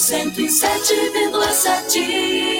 107,7.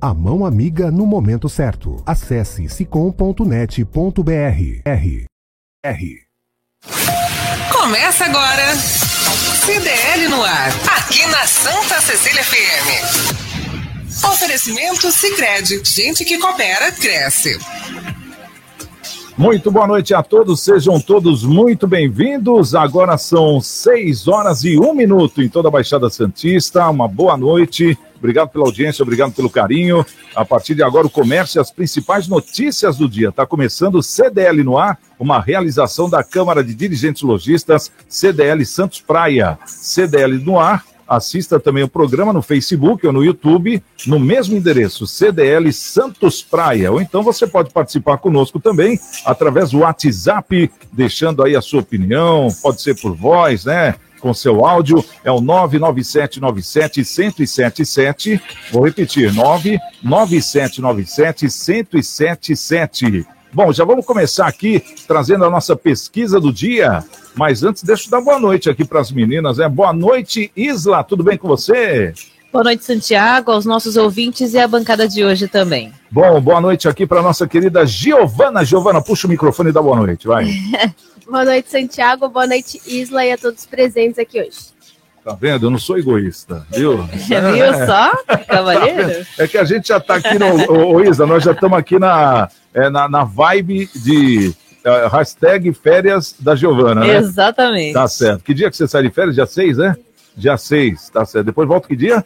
a mão amiga no momento certo. Acesse sicom.net.br. R. R. Começa agora. CDL no ar. Aqui na Santa Cecília FM. Oferecimento Sicredi. Gente que coopera, cresce. Muito boa noite a todos, sejam todos muito bem-vindos. Agora são 6 horas e 1 minuto em toda a Baixada Santista. Uma boa noite, obrigado pela audiência, obrigado pelo carinho. A partir de agora, o comércio e as principais notícias do dia. Está começando o CDL no ar, uma realização da Câmara de Dirigentes Logistas, CDL Santos Praia. CDL no ar Assista também o programa no Facebook ou no YouTube, no mesmo endereço, CDL Santos Praia. Ou então você pode participar conosco também através do WhatsApp, deixando aí a sua opinião, pode ser por voz, né? Com seu áudio, é o 99797-1077. Vou repetir, 99797-1077. Bom, já vamos começar aqui trazendo a nossa pesquisa do dia. Mas antes, deixa eu dar boa noite aqui para as meninas, né? Boa noite, Isla, tudo bem com você? Boa noite, Santiago, aos nossos ouvintes e à bancada de hoje também. Bom, boa noite aqui para nossa querida Giovana. Giovana, puxa o microfone e dá boa noite, vai. boa noite, Santiago, boa noite, Isla, e a todos presentes aqui hoje. Tá vendo? Eu não sou egoísta, viu? viu só, cavaleiro? É que a gente já tá aqui no. Ô, Isla, nós já estamos aqui na, é, na, na vibe de uh, hashtag férias da Giovana, né? Exatamente. Tá certo. Que dia que você sai de férias? Dia 6, né? Dia 6, tá certo. Depois volta que dia?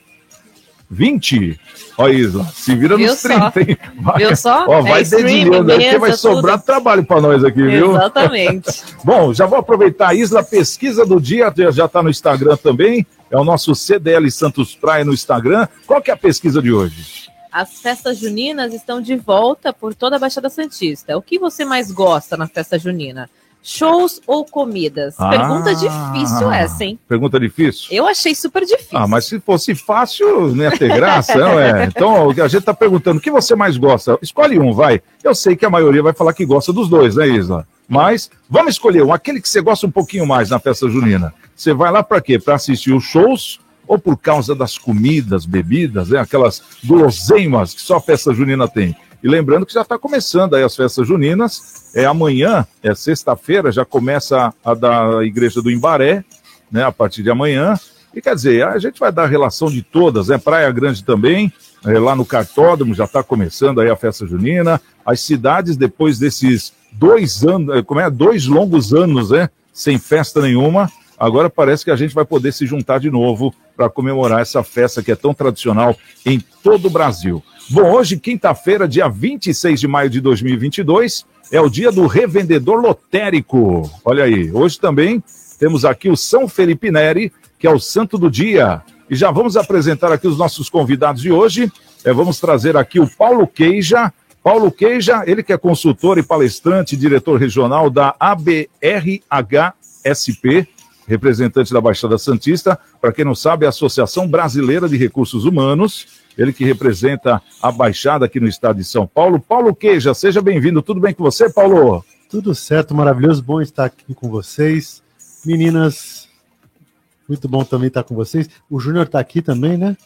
20. Ó, Isla, se vira viu nos 30, só? hein? Vai, viu só? Ó, vai é dedilhando aqui, vai sobrar tudo. trabalho para nós aqui, viu? Exatamente. Bom, já vou aproveitar, Isla, pesquisa do dia, já está no Instagram também, é o nosso CDL Santos Praia no Instagram. Qual que é a pesquisa de hoje? As festas juninas estão de volta por toda a Baixada Santista. O que você mais gosta na festa junina? Shows ou comidas? Ah, Pergunta difícil essa, hein? Pergunta difícil? Eu achei super difícil. Ah, mas se fosse fácil, não ia ter graça, não é? Então, a gente está perguntando, o que você mais gosta? Escolhe um, vai. Eu sei que a maioria vai falar que gosta dos dois, né, Isla? Mas vamos escolher um, aquele que você gosta um pouquinho mais na festa junina. Você vai lá para quê? Para assistir os shows ou por causa das comidas, bebidas, né? aquelas guloseimas que só a festa junina tem. E lembrando que já está começando aí as festas juninas. É amanhã, é sexta-feira, já começa a da igreja do Imbaré, né? A partir de amanhã. E quer dizer, a gente vai dar relação de todas, né? Praia Grande também, é, lá no Cartódromo já está começando aí a festa junina. As cidades, depois desses dois anos, é, como é? Dois longos anos, né? Sem festa nenhuma, agora parece que a gente vai poder se juntar de novo para comemorar essa festa que é tão tradicional em todo o Brasil. Bom, hoje, quinta-feira, dia 26 de maio de 2022, é o dia do revendedor lotérico. Olha aí, hoje também temos aqui o São Felipe Neri, que é o santo do dia. E já vamos apresentar aqui os nossos convidados de hoje. É, vamos trazer aqui o Paulo Queija. Paulo Queija, ele que é consultor e palestrante, diretor regional da ABRHSP, representante da Baixada Santista, para quem não sabe, é a Associação Brasileira de Recursos Humanos, ele que representa a Baixada aqui no estado de São Paulo. Paulo Queija, seja bem-vindo. Tudo bem com você, Paulo? Tudo certo, maravilhoso, bom estar aqui com vocês. Meninas, muito bom também estar com vocês. O Júnior está aqui também, né?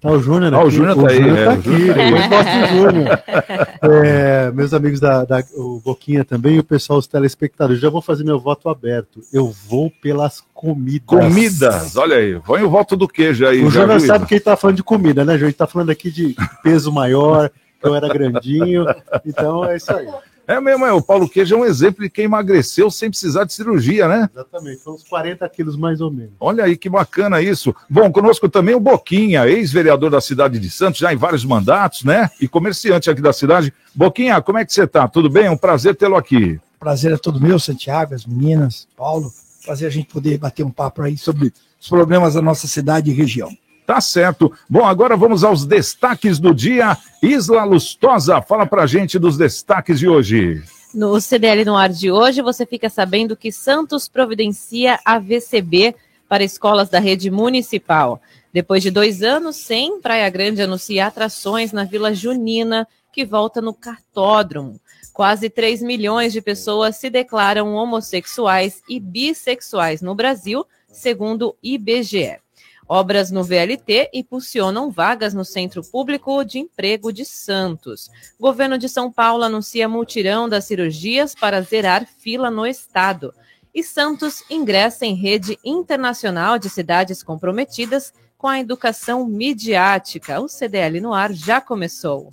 Tá o Júnior aqui. Ah, o Júnior tá aí. Júnior é, tá aqui. Depois mostra o Júnior. É, meus amigos da, da, o Boquinha também e o pessoal, os telespectadores. Já vou fazer meu voto aberto. Eu vou pelas comidas. Comidas, olha aí. Põe o voto do queijo aí. O Júnior sabe que ele tá falando de comida, né, Júnior? A gente tá falando aqui de peso maior, que eu era grandinho. Então é isso aí. É mesmo, é. O Paulo Queijo é um exemplo de quem emagreceu sem precisar de cirurgia, né? Exatamente, são uns 40 quilos mais ou menos. Olha aí que bacana isso. Bom, conosco também o Boquinha, ex-vereador da cidade de Santos, já em vários mandatos, né? E comerciante aqui da cidade. Boquinha, como é que você tá? Tudo bem? É um prazer tê-lo aqui. Prazer é todo meu, Santiago, as meninas, Paulo. Prazer a gente poder bater um papo aí sobre os problemas da nossa cidade e região. Tá certo. Bom, agora vamos aos destaques do dia. Isla Lustosa, fala pra gente dos destaques de hoje. No CDL no ar de hoje, você fica sabendo que Santos providencia a VCB para escolas da rede municipal. Depois de dois anos sem, Praia Grande anuncia atrações na Vila Junina, que volta no cartódromo. Quase 3 milhões de pessoas se declaram homossexuais e bissexuais no Brasil, segundo IBGE. Obras no VLT impulsionam vagas no Centro Público de Emprego de Santos. Governo de São Paulo anuncia multirão das cirurgias para zerar fila no estado. E Santos ingressa em rede internacional de cidades comprometidas com a educação midiática. O CDL no ar já começou.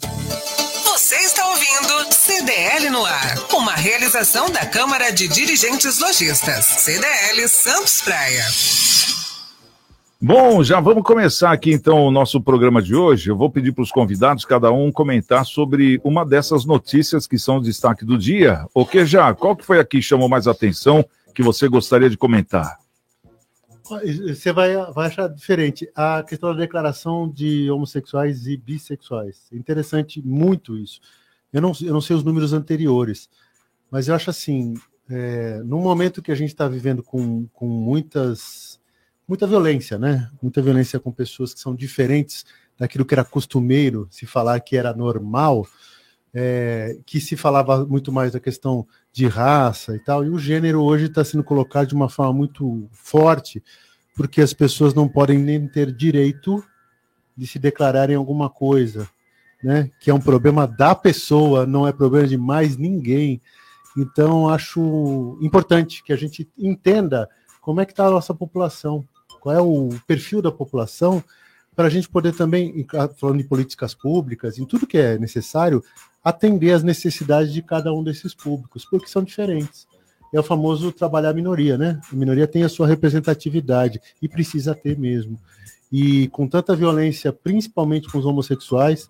Você está ouvindo CDL no ar, uma realização da Câmara de Dirigentes Lojistas. CDL Santos Praia. Bom, já vamos começar aqui então o nosso programa de hoje. Eu vou pedir para os convidados, cada um, comentar sobre uma dessas notícias que são o destaque do dia. O que já? Qual que foi aqui que chamou mais atenção que você gostaria de comentar? Você vai, vai achar diferente. A questão da declaração de homossexuais e bissexuais. É interessante muito isso. Eu não, eu não sei os números anteriores, mas eu acho assim, é, no momento que a gente está vivendo com, com muitas muita violência, né? Muita violência com pessoas que são diferentes daquilo que era costumeiro se falar que era normal, é, que se falava muito mais da questão de raça e tal, e o gênero hoje está sendo colocado de uma forma muito forte, porque as pessoas não podem nem ter direito de se declararem alguma coisa, né? Que é um problema da pessoa, não é problema de mais ninguém. Então, acho importante que a gente entenda como é que está a nossa população, qual é o perfil da população, para a gente poder também, falando de políticas públicas, em tudo que é necessário, atender às necessidades de cada um desses públicos, porque são diferentes. É o famoso trabalhar a minoria, né? A minoria tem a sua representatividade e precisa ter mesmo. E com tanta violência, principalmente com os homossexuais,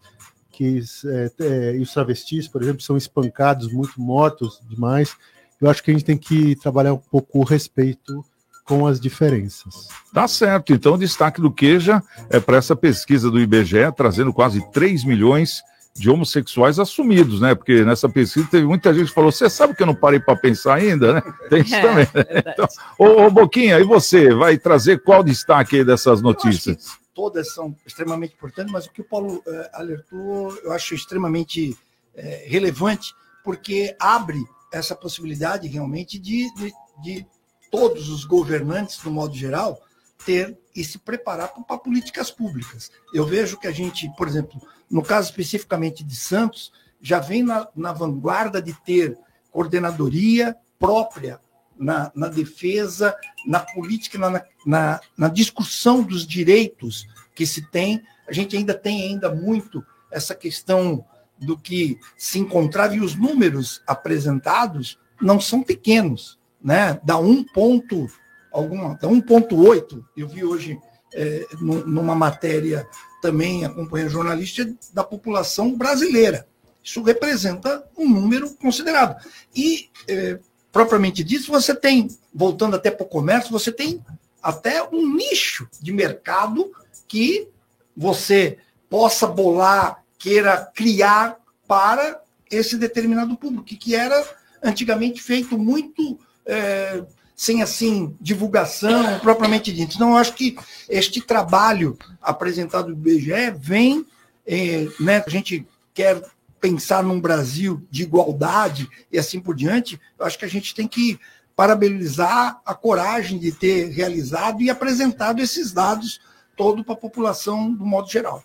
que é, é, e os travestis, por exemplo, são espancados, muito mortos demais, eu acho que a gente tem que trabalhar um pouco o respeito com as diferenças. Tá certo. Então, o destaque do Queja é para essa pesquisa do IBGE, trazendo quase 3 milhões de homossexuais assumidos, né? Porque nessa pesquisa teve muita gente que falou: você sabe que eu não parei para pensar ainda, né? Tem isso é, também. Né? Então, ô, ô, Boquinha, e você vai trazer qual destaque aí dessas notícias? Todas são extremamente importantes, mas o que o Paulo uh, alertou eu acho extremamente uh, relevante, porque abre essa possibilidade realmente de, de, de todos os governantes, no modo geral, ter e se preparar para políticas públicas. Eu vejo que a gente, por exemplo, no caso especificamente de Santos, já vem na, na vanguarda de ter coordenadoria própria na, na defesa, na política, na, na, na, discussão dos direitos que se tem. A gente ainda tem ainda muito essa questão do que se encontrava e os números apresentados não são pequenos né? Dá um ponto, alguma, dá 1,8. Eu vi hoje é, numa matéria também acompanhando jornalista da população brasileira. Isso representa um número considerável. E, é, propriamente dito, você tem, voltando até para o comércio, você tem até um nicho de mercado que você possa bolar, queira criar para esse determinado público, que era antigamente feito muito é, sem assim divulgação propriamente dita. Então, eu acho que este trabalho apresentado do IBGE vem, é, né, a gente quer pensar num Brasil de igualdade e assim por diante, eu acho que a gente tem que parabenizar a coragem de ter realizado e apresentado esses dados todo para a população do modo geral.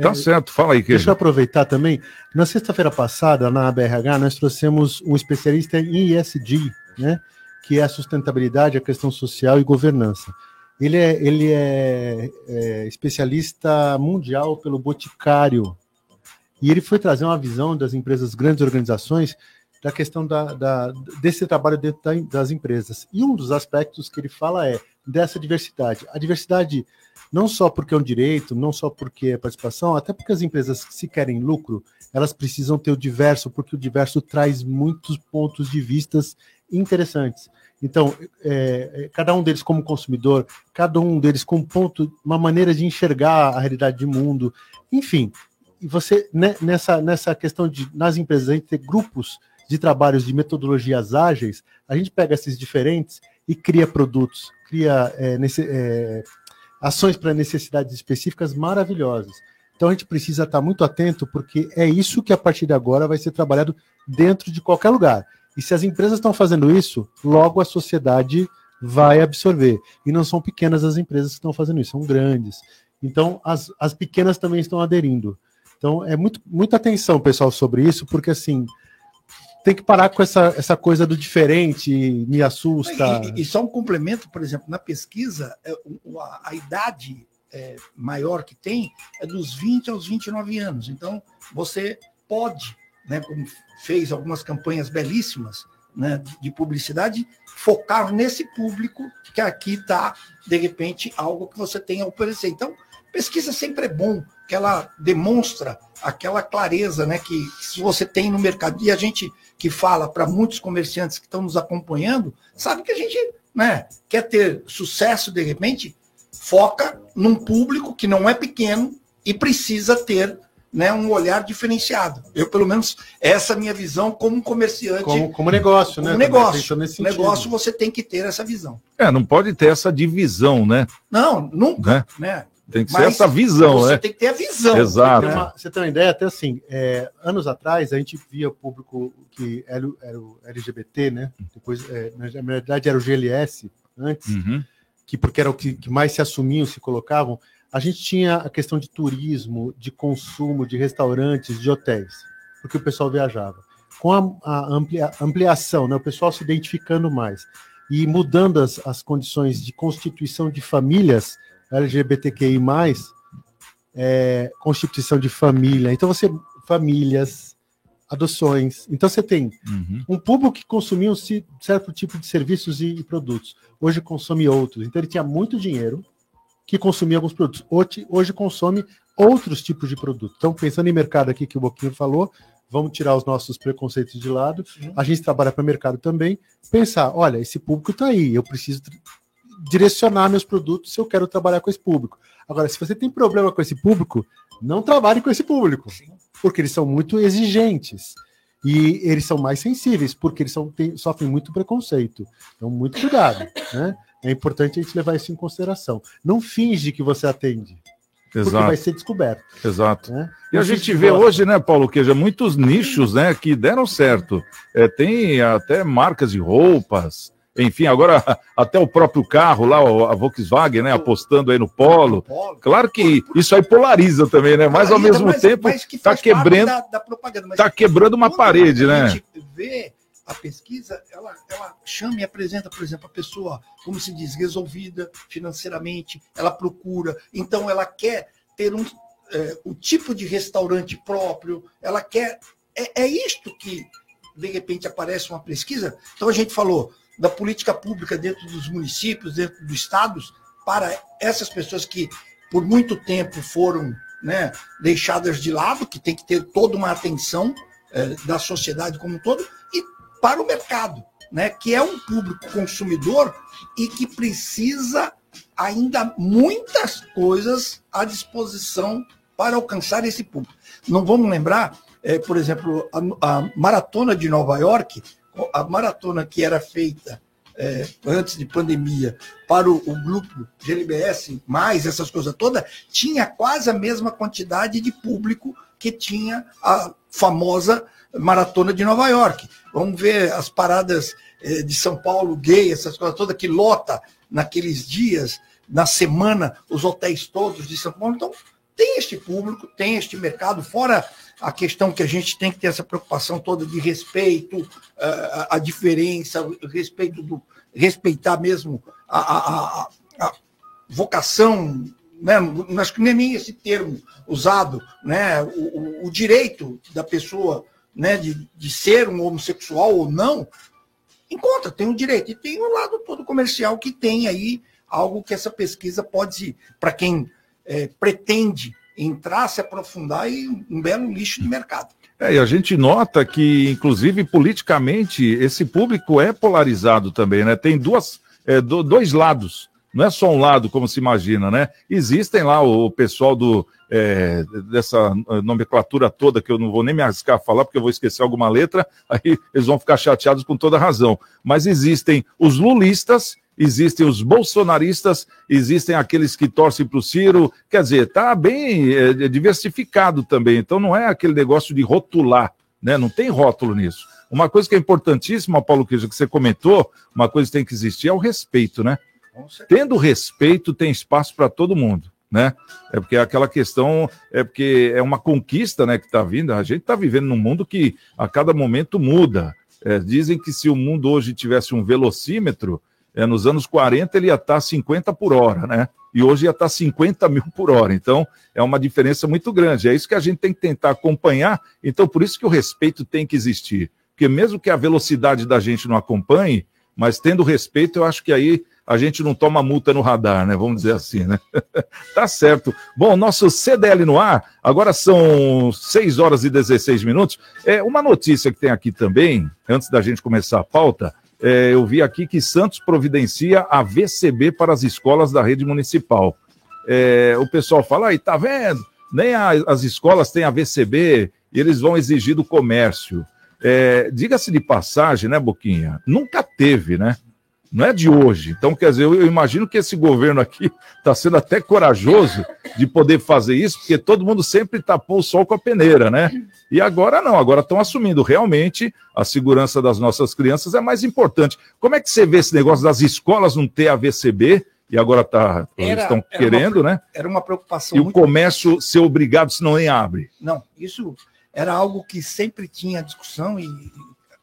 Tá é, certo, fala aí, Deixa eu aproveitar também. Na sexta-feira passada, na BRH, nós trouxemos um especialista em ESG, né? Que é a sustentabilidade, a questão social e governança. Ele é, ele é, é especialista mundial pelo Boticário. E ele foi trazer uma visão das empresas, grandes organizações, da questão da, da, desse trabalho dentro da, das empresas. E um dos aspectos que ele fala é dessa diversidade. A diversidade não só porque é um direito, não só porque é participação, até porque as empresas se querem lucro, elas precisam ter o diverso, porque o diverso traz muitos pontos de vistas interessantes. Então, é, é cada um deles como consumidor, cada um deles com um ponto, uma maneira de enxergar a realidade do mundo, enfim. E você né, nessa nessa questão de nas empresas a gente ter grupos de trabalhos de metodologias ágeis, a gente pega esses diferentes e cria produtos, cria é, nesse, é, ações para necessidades específicas maravilhosas. Então a gente precisa estar muito atento, porque é isso que a partir de agora vai ser trabalhado dentro de qualquer lugar. E se as empresas estão fazendo isso, logo a sociedade vai absorver. E não são pequenas as empresas que estão fazendo isso, são grandes. Então as, as pequenas também estão aderindo. Então é muito, muita atenção, pessoal, sobre isso, porque assim tem que parar com essa, essa coisa do diferente, me assusta. E, e só um complemento, por exemplo, na pesquisa, é, a, a idade é, maior que tem é dos 20 aos 29 anos. Então, você pode, né, como fez algumas campanhas belíssimas né, de publicidade, focar nesse público que aqui está, de repente, algo que você tem a oferecer. Então, pesquisa sempre é bom, que ela demonstra aquela clareza né, que se você tem no mercado. E a gente que fala para muitos comerciantes que estão nos acompanhando, sabe que a gente né, quer ter sucesso de repente, foca num público que não é pequeno e precisa ter né, um olhar diferenciado. Eu, pelo menos, essa é a minha visão como comerciante. Como, como negócio, como né? Negócio. negócio, você tem que ter essa visão. É, não pode ter essa divisão, né? Não, nunca. Né? né? Tem que ser essa visão, você né? tem que ter a visão. Exato. Uma, você tem uma ideia, até assim, é, anos atrás a gente via o público que era, era o LGBT, né? Depois, é, na verdade, era o GLS antes, uhum. que porque era o que, que, mais se assumiam, se colocavam. A gente tinha a questão de turismo, de consumo, de restaurantes, de hotéis, porque o pessoal viajava. Com a, amplia, ampliação, né? O pessoal se identificando mais e mudando as, as condições de constituição de famílias LGBTQI+, é, constituição de família. Então você famílias, adoções. Então você tem uhum. um público que consumia um certo tipo de serviços e, e, produtos. Hoje consome outros. Então ele tinha muito dinheiro que consumia alguns produtos. Hoje, hoje consome outros tipos de produtos. Então pensando em mercado aqui que o Boquinho falou, vamos tirar os nossos preconceitos de lado. Uhum. A gente trabalha para mercado também. Pensar, olha, esse público está aí, eu preciso direcionar meus produtos se eu quero trabalhar com esse público. Agora, se você tem problema com esse público, não trabalhe com esse público, porque eles são muito exigentes e eles são mais sensíveis, porque eles são, tem, sofrem muito preconceito. Então, muito cuidado, né? É importante a gente levar isso em consideração. Não finge que você atende. Exato. Porque vai ser descoberto. Exato. Né? E a gente vê hoje, né, Paulo Queja, muitos nichos né, que deram certo. É, tem até marcas de roupas, enfim, agora até o próprio carro lá, a Volkswagen, né, apostando aí no Polo. Claro que isso aí polariza também, né? Mas ao mesmo tempo está quebrando, da, da propaganda, tá quebrando uma parede, né? A gente vê a pesquisa, ela, ela chama e apresenta, por exemplo, a pessoa, como se diz, resolvida financeiramente, ela procura, então ela quer ter um, é, um tipo de restaurante próprio, ela quer. É, é isto que, de repente, aparece uma pesquisa. Então a gente falou, da política pública dentro dos municípios, dentro dos estados, para essas pessoas que por muito tempo foram né, deixadas de lado, que tem que ter toda uma atenção é, da sociedade como um todo, e para o mercado, né, que é um público consumidor e que precisa ainda muitas coisas à disposição para alcançar esse público. Não vamos lembrar, é, por exemplo, a, a maratona de Nova York a maratona que era feita é, antes de pandemia, para o, o, grupo GLBS, mais essas coisas todas, tinha quase a mesma quantidade de público que tinha a famosa maratona de Nova York. Vamos ver as paradas é, de São Paulo gay, essas coisas todas, que lota naqueles dias, na semana, os hotéis todos de São Paulo. Então, tem este público, tem este mercado, fora a questão que a gente tem que ter essa preocupação toda de respeito, a, a diferença, respeito do, respeitar mesmo a, a, a vocação, né? acho que é nem esse termo usado, né? o, o, o direito da pessoa né? de, de ser um homossexual ou não, encontra, tem o direito. E tem o lado todo comercial que tem aí algo que essa pesquisa pode, para quem é, pretende entrar, se aprofundar e um belo lixo de mercado. É, e a gente nota que, inclusive, politicamente, esse público é polarizado também, né? Tem duas, é, do, dois lados. Não é só um lado, como se imagina, né? Existem lá o pessoal do, é, dessa nomenclatura toda, que eu não vou nem me arriscar a falar, porque eu vou esquecer alguma letra, aí eles vão ficar chateados com toda razão. Mas existem os lulistas, existem os bolsonaristas, existem aqueles que torcem para o Ciro, quer dizer, está bem é, é, diversificado também, então não é aquele negócio de rotular, né? não tem rótulo nisso. Uma coisa que é importantíssima, Paulo Queijo, que você comentou, uma coisa que tem que existir é o respeito, né? Tendo respeito, tem espaço para todo mundo. Né? É porque aquela questão é porque é uma conquista, né, que está vindo. A gente está vivendo num mundo que a cada momento muda. É, dizem que se o mundo hoje tivesse um velocímetro, é, nos anos 40 ele ia estar 50 por hora, né? E hoje ia estar 50 mil por hora. Então, é uma diferença muito grande. É isso que a gente tem que tentar acompanhar. Então, por isso que o respeito tem que existir. Porque mesmo que a velocidade da gente não acompanhe, mas tendo respeito, eu acho que aí a gente não toma multa no radar, né? Vamos dizer assim, né? tá certo. Bom, nosso CDL no ar, agora são 6 horas e 16 minutos. É uma notícia que tem aqui também, antes da gente começar a pauta, é, eu vi aqui que Santos providencia a VCB para as escolas da rede municipal. É, o pessoal fala, aí, tá vendo? Nem a, as escolas têm a VCB e eles vão exigir do comércio. É, Diga-se de passagem, né, Boquinha? Nunca teve, né? Não é de hoje. Então, quer dizer, eu, eu imagino que esse governo aqui está sendo até corajoso de poder fazer isso, porque todo mundo sempre tapou o sol com a peneira, né? E agora não, agora estão assumindo realmente a segurança das nossas crianças é mais importante. Como é que você vê esse negócio das escolas não ter a VCB? E agora tá, eles estão querendo, uma, né? Era uma preocupação. E o comércio ser obrigado, senão nem abre. Não, isso era algo que sempre tinha discussão e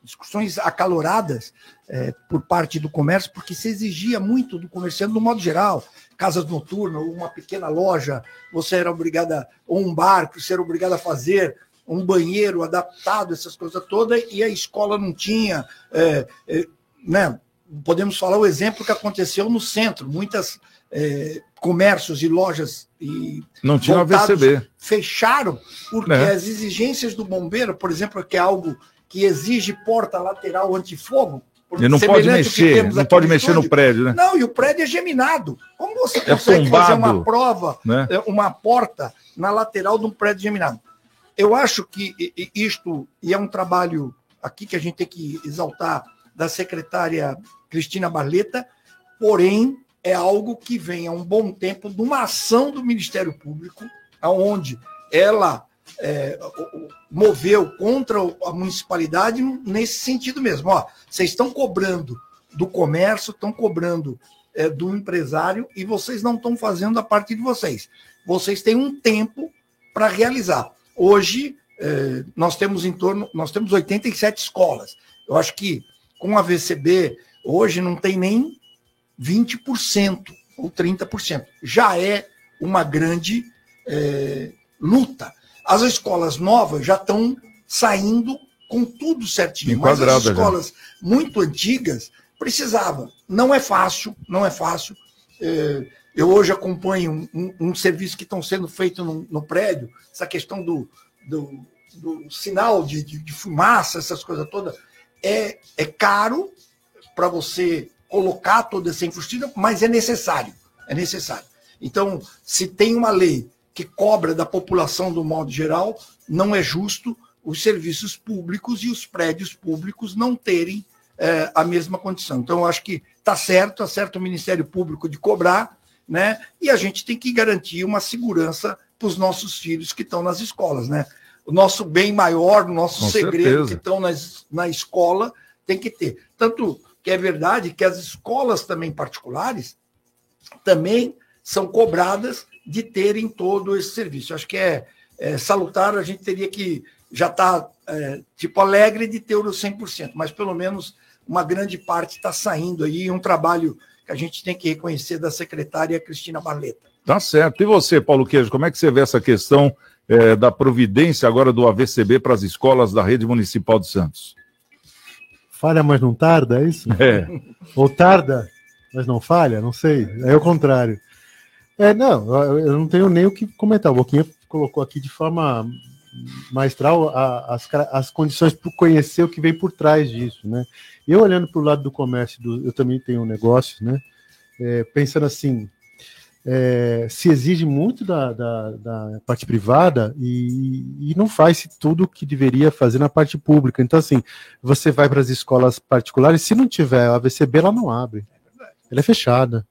discussões acaloradas é, por parte do comércio, porque se exigia muito do comerciante, no modo geral, casas noturnas, uma pequena loja, você era obrigada, ou um bar, você era obrigado a fazer um banheiro adaptado, essas coisas todas, e a escola não tinha, é, é, né? Podemos falar o exemplo que aconteceu no centro, muitas é, comércios e lojas e não tinha VCB. fecharam porque é. as exigências do bombeiro, por exemplo, que é algo que exige porta lateral antifogo. Ele não pode mexer, não pode mexer no prédio, né? Não, e o prédio é geminado. Como você é consegue fazer uma prova, né? É, uma porta na lateral de um prédio geminado? Eu acho que isto, e é um trabalho aqui que a gente tem que exaltar da secretária Cristina Barleta, porém é algo que vem há um bom tempo de uma ação do Ministério Público, aonde ela é, moveu contra a municipalidade nesse sentido mesmo. Ó, vocês estão cobrando do comércio, estão cobrando é, do empresário e vocês não estão fazendo a parte de vocês. Vocês têm um tempo para realizar. Hoje é, nós temos em torno, nós temos 87 escolas. Eu acho que com a VCB hoje não tem nem 20% ou 30%. Já é uma grande é, luta. As escolas novas já estão saindo com tudo certinho. Mas as escolas já. muito antigas precisava. Não é fácil, não é fácil. É, eu hoje acompanho um, um, um serviço que estão sendo feito no, no, prédio, essa questão do, do, do sinal de, de, de, fumaça, essas coisas todas. É, é caro para você colocar toda essa infraestrutura, mas é necessário. É necessário. Então, se tem uma lei que cobra da população do modo geral, não é justo os serviços públicos e os prédios públicos não terem é, a mesma condição. Então, eu acho que está certo, está certo o Ministério Público de cobrar, né? E a gente tem que garantir uma segurança para os nossos filhos que estão nas escolas, né? O nosso bem maior, o nosso Com segredo certeza. que estão nas, na escola tem que ter. Tanto que é verdade que as escolas também particulares também são cobradas de terem todo esse serviço. Acho que é, é salutar, a gente teria que já estar tipo alegre de ter o 100%, mas pelo menos uma grande parte está saindo aí, um trabalho que a gente tem que reconhecer da secretária Cristina Barleta. Tá certo. E você, Paulo Queijo, como é que você vê essa questão eh, da providência agora do AVCB para as escolas da rede municipal de Santos? Falha, mas não tarda, é isso? É. Ou tarda, mas não falha? Não sei. É o contrário. É, não, eu não tenho nem o que comentar. O Boquinha colocou aqui de forma maestral as, as condições para conhecer o que vem por trás disso, né? Eu olhando para o lado do comércio, do- eu também tenho um negócio, né? É, pensando assim, é, se exige muito da, da- da parte privada e, e não faz tudo o que deveria fazer na parte pública. Então, assim, você vai para as escolas particulares, se não tiver a AVCB, ela não abre. Ela é fechada.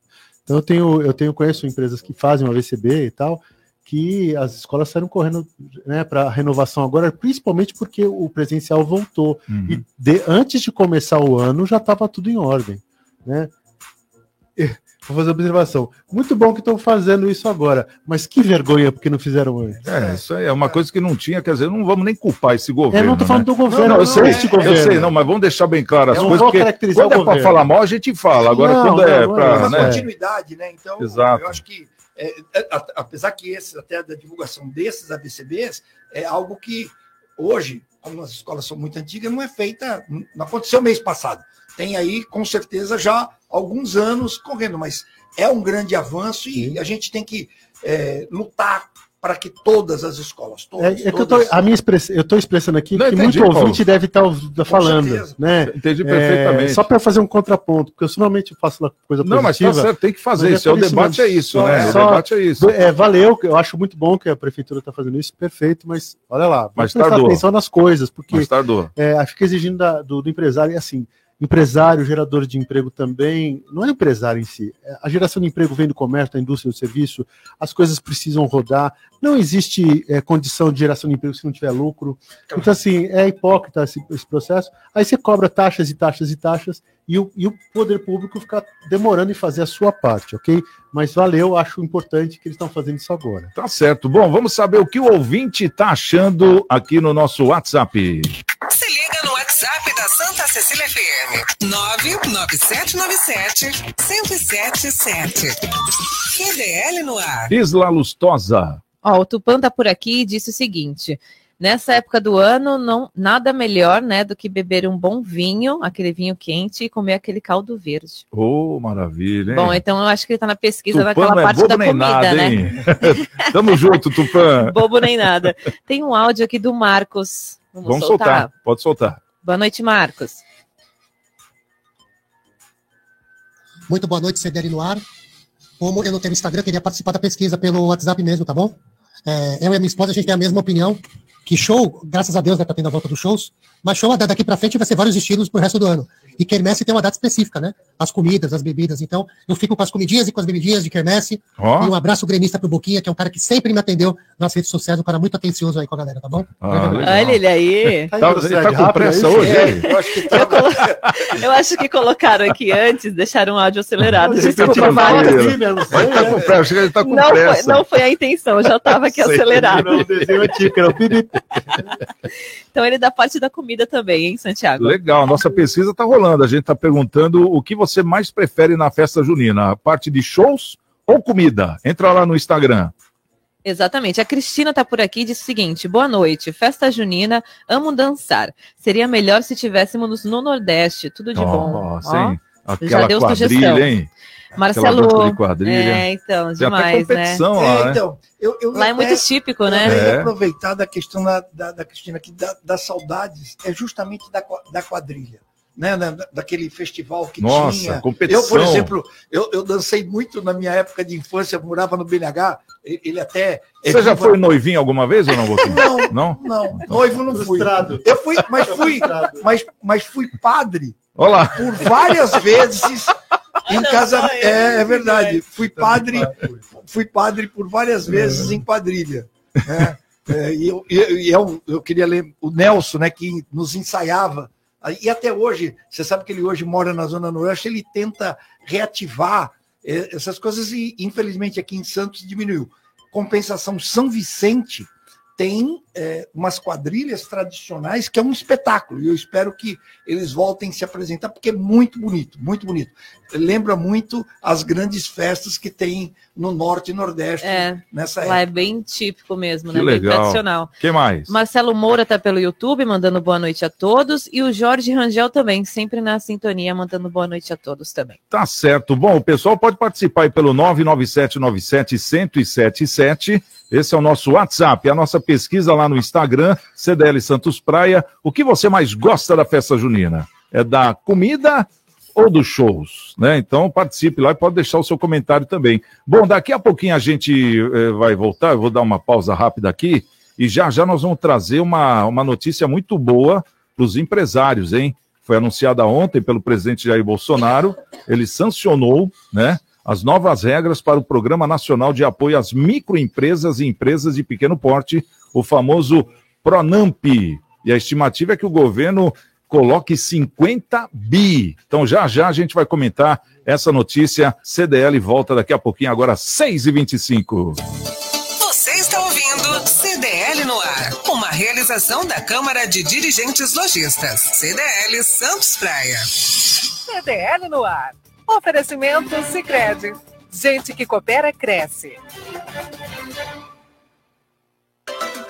Então, eu tenho, eu tenho conheço empresas que fazem o AVCB e tal, que as escolas saíram correndo né, para a renovação agora, principalmente porque o presencial voltou. E de- antes de começar o ano já estava tudo em ordem. Né? Vou fazer uma observação. Muito bom que estão fazendo isso agora, mas que vergonha porque não fizeram antes. É, isso aí é uma coisa que não tinha, quer dizer, não vamos nem culpar esse Eu governo. não estou falando né? do governo, Não, não, eu não sei, é governo. eu sei, não, mas vamos deixar bem claro as Eu coisas, vou porque caracterizar quando é o para falar mal, a gente fala. Agora, Não, quando é para. né? continuidade, né? Então, Exato. eu acho que, é, é, a- apesar que esse, até da divulgação desses ABCBs, é algo que hoje, como as escolas são muito antigas, não é feita, não aconteceu mês passado. Tem aí, com certeza, já alguns anos correndo, mas é um grande avanço e a gente tem que é, lutar para que todas as escolas, É, todas, é que eu tô, todas- a minha express, eu estou expressando aqui Não, que entendi, muito Paulo. ouvinte deve estar falando, certeza. né? Entendi É, perfeitamente. só para fazer um contraponto, porque eu normalmente faço uma coisa Não, mas tá positiva. certo, tem que fazer é isso. É o debate mesmo. é isso, Só- né? só- o debate é isso. É, valeu, eu acho muito bom que a prefeitura está fazendo isso, perfeito, mas olha lá, Mas prestar tardou. atenção nas coisas, porque Mas tardou. é, fica exigindo da- do, do empresário, e assim, empresário, gerador de emprego também, não é empresário em si, é, a geração de emprego vem do comércio, da indústria, do serviço, as coisas precisam rodar, não existe é, condição de geração de emprego se não tiver lucro, então assim, é hipócrita esse, esse processo, aí você cobra taxas e taxas e taxas, e o, e o poder público fica demorando em fazer a sua parte, ok? Mas valeu, acho importante que eles estão fazendo isso agora. Tá certo. Bom, vamos saber o que o ouvinte tá achando aqui no nosso WhatsApp. No WhatsApp da Santa Cecília FM. 99797 1077. QDL no ar. Isla Lustosa. Ó, o Tupan tá por aqui e disse o seguinte: nessa época do ano, não nada melhor, né, do que beber um bom vinho, aquele vinho quente, e comer aquele caldo verde. Ô, maravilha, hein? Bom, então eu acho que ele tá na pesquisa Tupã daquela é parte bobo da nem comida, nada, né? hein? Tamo junto, Tupã. Bobo nem nada. Tem um áudio aqui do Marcos. Vamos, Vamos soltar? soltar. Pode soltar. Boa noite, Marcos. Muito boa noite, CDL no. Como eu não tenho Instagram, queria participar da pesquisa pelo WhatsApp mesmo, tá bom? É, eu e a minha esposa, a gente tem a mesma opinião. Que show, graças a Deus, né, tá tendo a volta dos shows. Mas show daqui pra frente vai ser vários estilos pro resto do ano. E quermesse tem uma data específica, né? As comidas, as bebidas. Então, eu fico com as comidinhas e com as bebidinhas de quermesse. Ó. E um abraço gremista pro Boquinha, que é um cara que sempre me atendeu nas redes sociais, um cara muito atencioso aí com a galera, tá bom? Ah. Olha ele aí. Tá Tá, ele tá com pressa hoje? É, hein? eu acho que Eu, colo- eu acho que colocaram aqui antes, deixaram o áudio acelerado. Desculpa, não né? Não tá né? ele tá Não foi, não foi a intenção, eu já estava aqui Sei. acelerado. Era um desenho antigo, era o Então ele dá parte da comida também, hein, Santiago? Legal, nossa pesquisa tá rolando. A gente tá perguntando o que você mais prefere na festa junina, a parte de shows ou comida? Entra lá no Instagram. Exatamente. A Cristina tá por aqui e disse o seguinte: boa noite, festa junina, amo dançar. Seria melhor se tivéssemos no Nordeste, tudo de bom. Nossa, Ó, hein? Aquela deu quadrilha, sugestão. hein? Marcelo. de quadrilha. É, então, Tem até demais, né? É, lá, né? então, eu, eu Lá é muito típico, né? É. aproveitar da questão da, da, da Cristina aqui, da, das saudades, é justamente da, da quadrilha. né, daquele festival que Nossa, tinha. competição. Eu, por exemplo, eu, eu dancei muito na minha época de infância, eu morava no BNH, ele até... é Você já foi noivinho alguma vez ou não, Boquinha? Não, Não? não, noivo não fui. Eu fui, mas fui, mas, mas fui padre Olha lá. por várias vezes em casa. É, é verdade. Fui padre, fui padre por várias vezes em quadrilha. né? É, e eu, eu, eu queria ler o Nelson, né, que nos ensaiava. E até hoje, você sabe que ele hoje mora na Zona Noroeste, ele tenta reativar eh, essas coisas e, infelizmente, aqui em Santos diminuiu. Compensação, São Vicente tem eh, umas quadrilhas tradicionais que é um espetáculo. E eu espero que eles voltem a se apresentar, porque é muito bonito, muito bonito. Lembra muito as grandes festas que tem no Norte e Nordeste É, nessa lá é época. bem típico mesmo, Que né? Bem legal. tradicional. que mais? Marcelo Moura tá pelo YouTube, mandando boa noite a todos. E o Jorge Rangel também, sempre na sintonia, mandando boa noite a todos também. Tá certo. Bom, o pessoal pode participar aí pelo 99797-1077. Esse é o nosso WhatsApp, a nossa pesquisa lá no Instagram, CDL Santos Praia. O que você mais gosta da festa junina? É da comida ou dos shows? Né? Então participe lá e pode deixar o seu comentário também. Bom, daqui a pouquinho a gente eh, vai voltar, eu vou dar uma pausa rápida aqui e já já nós vamos trazer uma, uma notícia muito boa para os empresários, hein? Foi anunciada ontem pelo presidente Jair Bolsonaro, ele sancionou, né, as novas regras para o Programa Nacional de Apoio às Microempresas e Empresas de Pequeno Porte, o famoso Pronamp. E a estimativa é que o governo coloque 50 bi. Então já já a gente vai comentar essa notícia. CDL volta daqui a pouquinho, agora às 6h25. Você está ouvindo CDL no ar, uma realização da Câmara de Dirigentes Lojistas, CDL Santos Praia. CDL no ar. Oferecimento Sicredi. Gente que coopera cresce.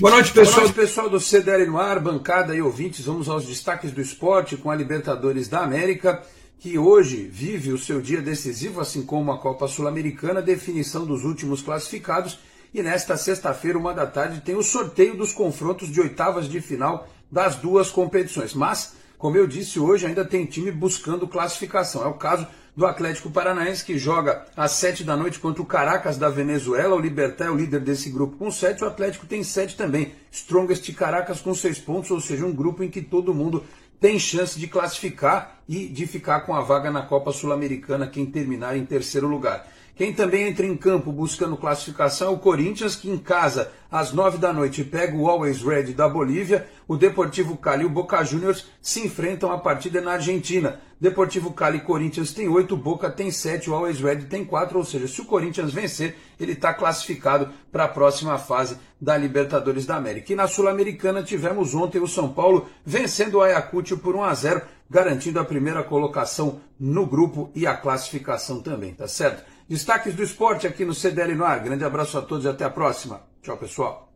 Boa noite, pessoal. pessoal do CDL no ar, bancada e ouvintes. Vamos aos destaques do esporte com a Libertadores da América, que hoje vive o seu dia decisivo, assim como a Copa Sul-Americana, definição dos últimos classificados. E nesta sexta-feira, uma da tarde, tem o sorteio dos confrontos de oitavas de final das duas competições. Mas, como eu disse, hoje ainda tem time buscando classificação. É o caso do Atlético Paranaense, que joga às 7 da noite contra o Caracas da Venezuela. O Libertar é o líder desse grupo com 7, o Atlético tem 7 também. Strongest Caracas com 6 pontos, ou seja, um grupo em que todo mundo tem chance de classificar e de ficar com a vaga na Copa Sul-Americana, quem terminar em terceiro lugar. Quem também entra em campo buscando classificação é o Corinthians, que em casa, às nove da noite, pega o Always Red da Bolívia. O Deportivo Cali e o Boca Juniors se enfrentam a partida na Argentina. Deportivo Cali e Corinthians tem oito, Boca tem sete, o Always Red tem quatro. Ou seja, se o Corinthians vencer, ele está classificado para a próxima fase da Libertadores da América. E na Sul-Americana tivemos ontem o São Paulo vencendo o Ayacucho por 1 a 0 garantindo a primeira colocação no grupo e a classificação também, tá certo? Destaques do esporte aqui no CDL no ar. Grande abraço a todos e até a próxima. Tchau, pessoal.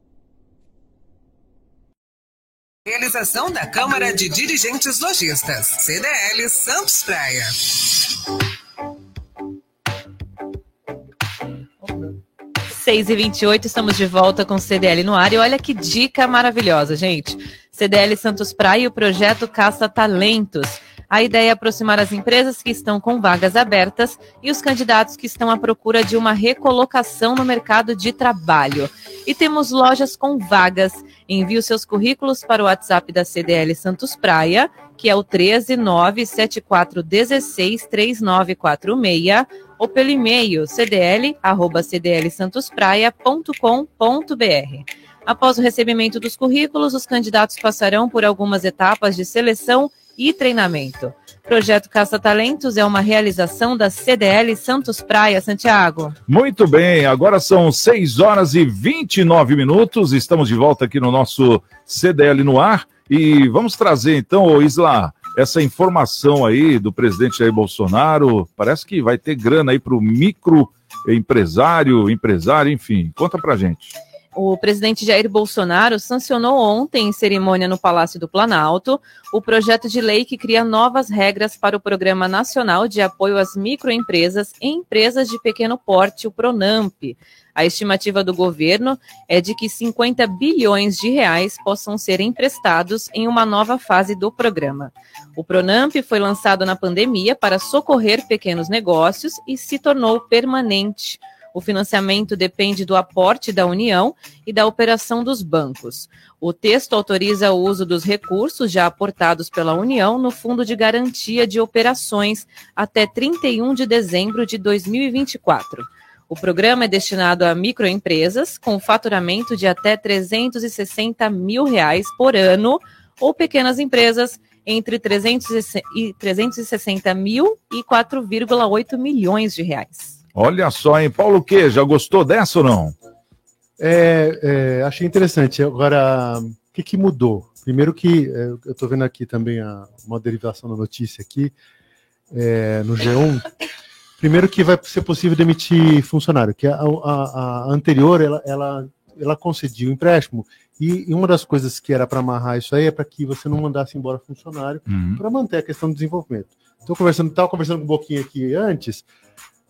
Realização da Câmara de Dirigentes Lojistas. CDL Santos Praia. Seis e 28 estamos de volta com CDL no ar. E olha que dica maravilhosa, gente. CDL Santos Praia e o projeto Caça Talentos. A ideia é aproximar as empresas que estão com vagas abertas e os candidatos que estão à procura de uma recolocação no mercado de trabalho. E temos lojas com vagas. Envie os seus currículos para o WhatsApp da CDL Santos Praia, que é o 13974163946, ou pelo e-mail cdl@cdlsantospraia.com.br. Após o recebimento dos currículos, os candidatos passarão por algumas etapas de seleção e treinamento. Projeto Caça Talentos é uma realização da CDL Santos Praia, Santiago. Muito bem, agora são 6 horas e 29 minutos. Estamos de volta aqui no nosso CDL no ar e vamos trazer então, Isla, essa informação aí do presidente Jair Bolsonaro. Parece que vai ter grana aí para o microempresário, empresário, enfim. Conta pra gente. O presidente Jair Bolsonaro sancionou ontem, em cerimônia no Palácio do Planalto, o projeto de lei que cria novas regras para o Programa Nacional de Apoio às Microempresas e Empresas de Pequeno Porte, o PRONAMP. A estimativa do governo é de que 50 bilhões de reais possam ser emprestados em uma nova fase do programa. O Pronamp foi lançado na pandemia para socorrer pequenos negócios e se tornou permanente. O financiamento depende do aporte da União e da operação dos bancos. O texto autoriza o uso dos recursos já aportados pela União no Fundo de Garantia de Operações até 31 de dezembro de 2024. O programa é destinado a microempresas com faturamento de até 360 mil reais por ano ou pequenas empresas entre 360 mil e 4,8 milhões de reais. Olha só, hein? Paulo que já gostou dessa ou não? É, é, achei interessante. Agora, o que, que mudou? Primeiro que é, eu estou vendo aqui também a, uma derivação da notícia aqui é, no G1. Primeiro que vai ser possível demitir funcionário, que a, a, a anterior ela, ela, ela concedia o empréstimo e, e uma das coisas que era para amarrar isso aí é para que você não mandasse embora funcionário Uhum. para manter a questão do desenvolvimento. Estou conversando, estava conversando com um pouquinho aqui antes.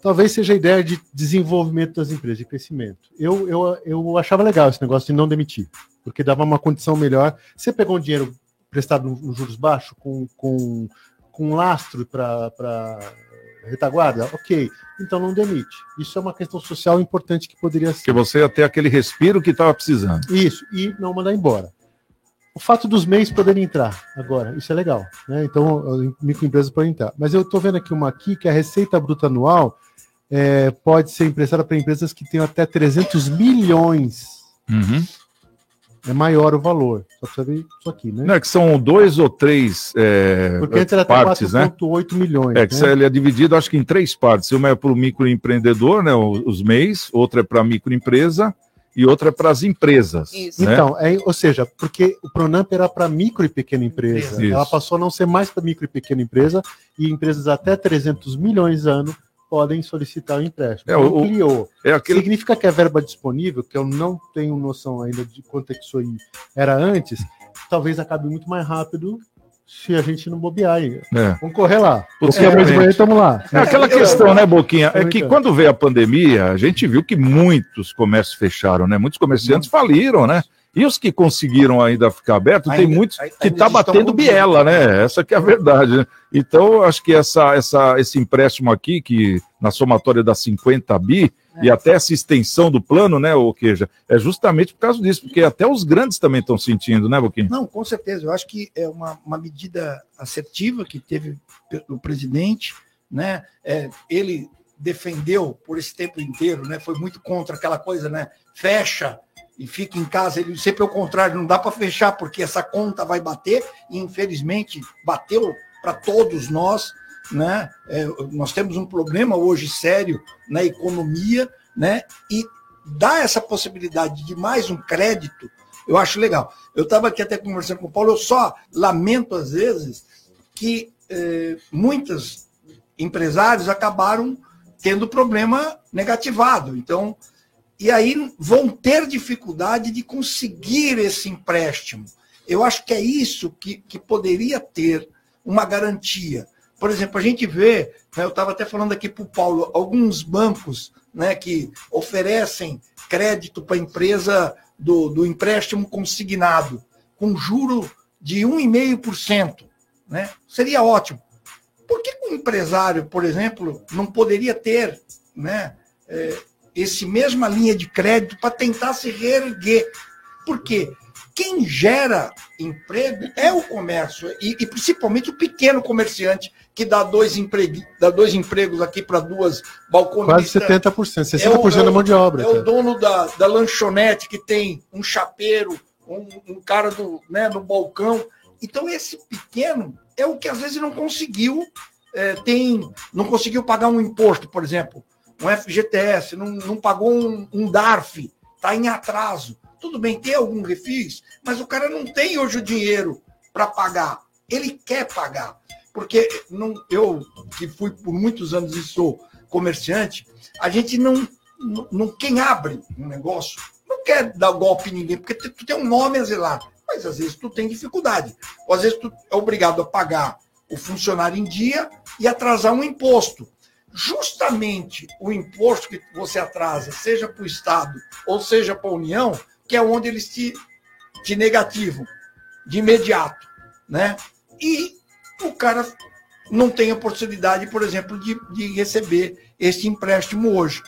Talvez seja a ideia de desenvolvimento das empresas, de crescimento. Eu, eu, eu achava legal esse negócio de não demitir, porque dava uma condição melhor. Você pegou um dinheiro prestado nos juros baixos, com, com, com um lastro para retaguarda, ok. Então não demite. Isso é uma questão social importante que poderia ser. Que você ia ter aquele respiro que estava precisando. Isso, e não mandar embora. O fato dos MEIs poderem entrar agora, isso é legal. Né? Então, as microempresas podem entrar. Mas eu estou vendo aqui uma aqui que a receita bruta anual é, pode ser emprestada para empresas que tenham até 300 milhões. Uhum. É maior o valor. Só precisa ver isso aqui, né? Não, é que são dois ou três é, Porque antes era até partes, né? 4,8 milhões. É que né? ele é dividido, acho que em três partes. Uma é para o microempreendedor, né, os MEIs, outra é para a microempresa e outra é para as empresas. né? Então, é, ou seja, porque o Pronamp era para micro e pequena empresa. Isso. Ela passou a não ser mais para micro e pequena empresa e empresas até 300 milhões ano podem solicitar o empréstimo. É, o- Ampliou. é aquele- Significa que a verba disponível, que eu não tenho noção ainda de quanto é que isso aí era antes, talvez acabe muito mais rápido se a gente não bobear aí. É. Vamos correr lá. Porque amanhã de manhã estamos lá. É aquela questão, né, Boquinha? É que quando veio a pandemia, a gente viu que muitos comércios fecharam, né? Muitos comerciantes faliram, né? E os que conseguiram ainda ficar abertos, tem Ainda- muitos ainda que tá estão batendo biela, né? Essa que é a verdade, né? Então, eu acho que essa, essa, esse empréstimo aqui, que na somatória das 50 bi, e até essa extensão do plano, né, o Queja, é justamente por causa disso, porque até os grandes também estão sentindo, né, Boquinha? Não, com certeza. Eu acho que é uma, uma medida assertiva que teve o presidente, né? É, ele defendeu por esse tempo inteiro, né? Foi muito contra aquela coisa, né? Fecha e fica em casa. Ele sempre ao contrário, não dá para fechar porque essa conta vai bater e infelizmente bateu para todos nós, né? É, nós temos um problema hoje sério na economia, né? E dar essa possibilidade de mais um crédito, eu acho legal. Eu estava aqui até conversando com o Paulo, eu só lamento às vezes que eh, muitos empresários acabaram tendo problema negativado. Então, e aí vão ter dificuldade de conseguir esse empréstimo. Eu acho que é isso que, que poderia ter uma garantia. Por exemplo, a gente vê, eu estava até falando aqui para o Paulo, alguns bancos né, que oferecem crédito para a empresa do, do empréstimo consignado, com juro de 1,5%. Né? Seria ótimo. Por que um empresário, por exemplo, não poderia ter né, é, esse mesma linha de crédito para tentar se reerguer? Por quê? Quem gera emprego é o comércio, e, e principalmente o pequeno comerciante, que dá dois, emprego, dá dois empregos aqui para duas balconistas. Quase 70%, 60% é o, da mão de obra. É cara. o dono da, da lanchonete que tem um chapeiro, um, um cara do, né, do balcão. Então, esse pequeno é o que às vezes não conseguiu, é, tem, não conseguiu pagar um imposto, por exemplo, um FGTS, não, não pagou um, um DARF, está em atraso. Tudo bem, tem algum refis, mas o cara não tem hoje o dinheiro para pagar. Ele quer pagar. Porque não, eu, que fui por muitos anos e sou comerciante, a gente não, não. Quem abre um negócio não quer dar golpe em ninguém, porque tu tem um nome a zelar mas às vezes tu tem dificuldade. Ou às vezes tu é obrigado a pagar o funcionário em dia e atrasar um imposto. Justamente o imposto que você atrasa, seja para o Estado ou seja para a União, que é onde eles te, te de imediato. Né? E o cara não tem a possibilidade, por exemplo, de, de receber esse empréstimo hoje.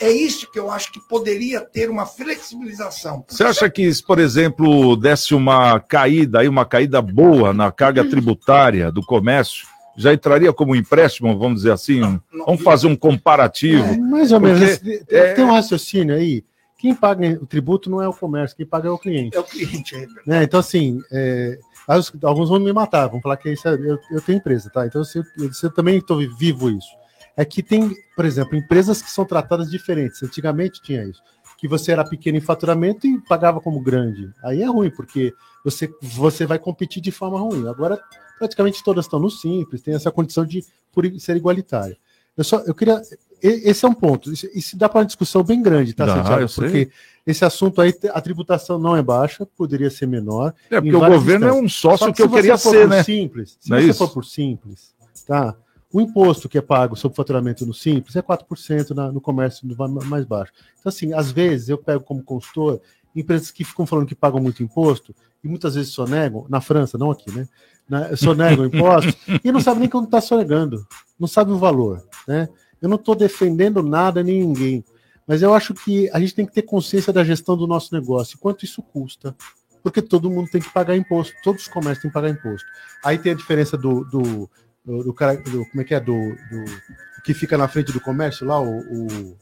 É isso que eu acho que poderia ter uma flexibilização. Você acha que, por exemplo, desse uma caída aí, uma caída boa na carga tributária do comércio, já entraria como empréstimo, vamos dizer assim? Não, não, vamos fazer um comparativo. É, mais ou menos. É... Tem um raciocínio aí. Quem paga o tributo não é o comércio, quem paga é o cliente. É o cliente, é né? Então, assim, é, alguns vão me matar, vão falar que isso é, eu, eu tenho empresa, tá? Então, se eu, eu também estou vivo isso é que tem, por exemplo, empresas que são tratadas diferentes. Antigamente tinha isso. Que você era pequeno em faturamento e pagava como grande. Aí é ruim, porque você, você vai competir de forma ruim. Agora, praticamente todas estão no simples, tem essa condição de ser igualitária. Eu, só, eu queria. Esse é um ponto. Isso, isso dá para uma discussão bem grande, tá, dá, Santiago? Porque esse assunto aí, a tributação não é baixa, poderia ser menor. É, porque o governo instâncias. é um sócio que, que eu queria ser, né? Simples, se não é você é for por simples, tá? O imposto que é pago sobre faturamento no Simples é 4% na, no comércio mais baixo. Então, assim, às vezes eu pego como consultor empresas que ficam falando que pagam muito imposto e muitas vezes sonegam, na França, não aqui, né? Na, sonegam impostos e não sabem nem quando está sonegando, não sabe o valor, né? Eu não estou defendendo nada nem ninguém, mas eu acho que a gente tem que ter consciência da gestão do nosso negócio, quanto isso custa, porque todo mundo tem que pagar imposto, todos os comércios têm que pagar imposto. Aí tem a diferença do, do do, do cara, do, como é que é, do, do, que fica na frente do comércio lá, o, o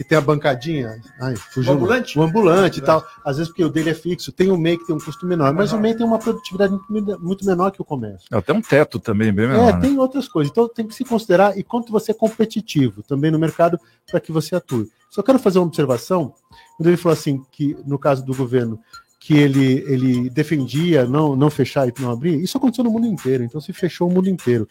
que tem a bancadinha, ai, fugiu, o ambulante, o ambulante e tal, às vezes porque o dele é fixo, tem o MEI que tem um custo menor, mas o MEI tem uma produtividade muito menor que o comércio. É, até um teto também bem menor. É, né? tem outras coisas, então tem que se considerar e quanto você é competitivo também no mercado para que você atue. Só quero fazer uma observação, quando ele falou assim que no caso do governo que ele, ele defendia não, não fechar e não abrir, isso aconteceu no mundo inteiro, então se fechou o mundo inteiro.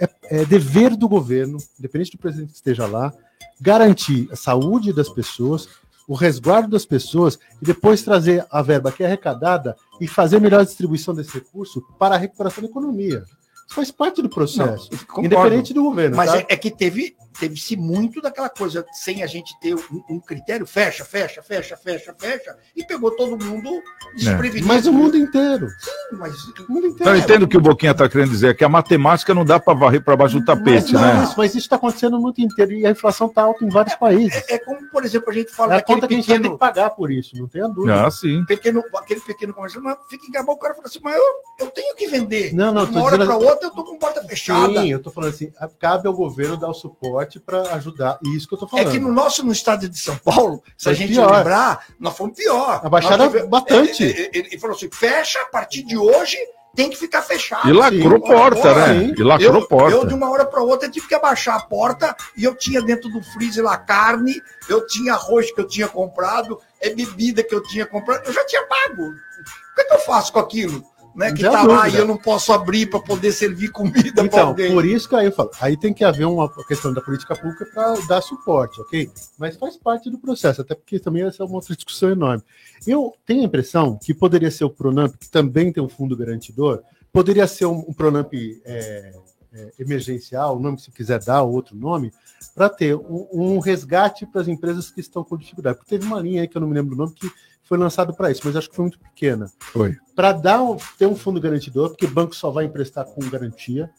É, é, é dever do governo, independente do presidente que esteja lá, garantir a saúde das pessoas, o resguardo das pessoas e depois trazer a verba que é arrecadada e fazer melhor distribuição desse recurso para a recuperação da economia. Isso faz parte do processo, não, independente do governo. Mas tá? é, é, que teve teve-se muito daquela coisa, sem a gente ter um, um, critério, fecha, fecha, fecha, fecha, fecha, e pegou todo mundo desprevenido. É. Mas o mundo inteiro. Sim, mas o mundo inteiro. Então, eu entendo o que o Boquinha está querendo dizer, que a matemática não dá para varrer para baixo do tapete, mas, né? Isso, mas isso está acontecendo no mundo inteiro e a inflação está alta em vários países. É, é, como, por exemplo, a gente fala é a conta que pequeno... a gente tem que pagar por isso, não tem a dúvida. Ah, sim. Pequeno, aquele pequeno comerciante, mas fica engabar, o cara fala assim, mas eu, eu tenho que vender. Não, não, uma hora para outra eu estou com porta fechada. Sim, eu estou falando assim, cabe ao governo dar o suporte para ajudar isso que eu tô falando. É que no nosso, no estado de São Paulo, se Foi a gente pior. lembrar, nós fomos pior. Abaixaram tive... bastante. Ele, ele, ele, falou assim: fecha a partir de hoje. Tem que ficar fechado. E lacrou Sim, porta, né? Sim. E lacrou eu, porta. Eu, de uma hora para outra, tive que abaixar a porta e eu tinha dentro do freezer lá carne, eu tinha arroz que eu tinha comprado, é bebida que eu tinha comprado, eu já tinha pago. O que, é que eu faço com aquilo? Né, que está lá e eu não posso abrir para poder servir comida para Então, alguém. por isso que aí eu falo, aí tem que haver uma questão da política pública para dar suporte, ok? Mas faz parte do processo, até porque também essa é uma outra discussão enorme. Eu tenho a impressão que poderia ser o Pronamp, que também tem um fundo garantidor, poderia ser um, um Pronamp é, é, emergencial, o nome que você quiser dar, outro nome, para ter um, um resgate para as empresas que estão com dificuldade. Porque teve uma linha aí que eu não me lembro o nome que foi lançado para isso, mas acho que foi muito pequena Foi. para dar um- ter um fundo garantidor, porque o banco só vai emprestar com garantia.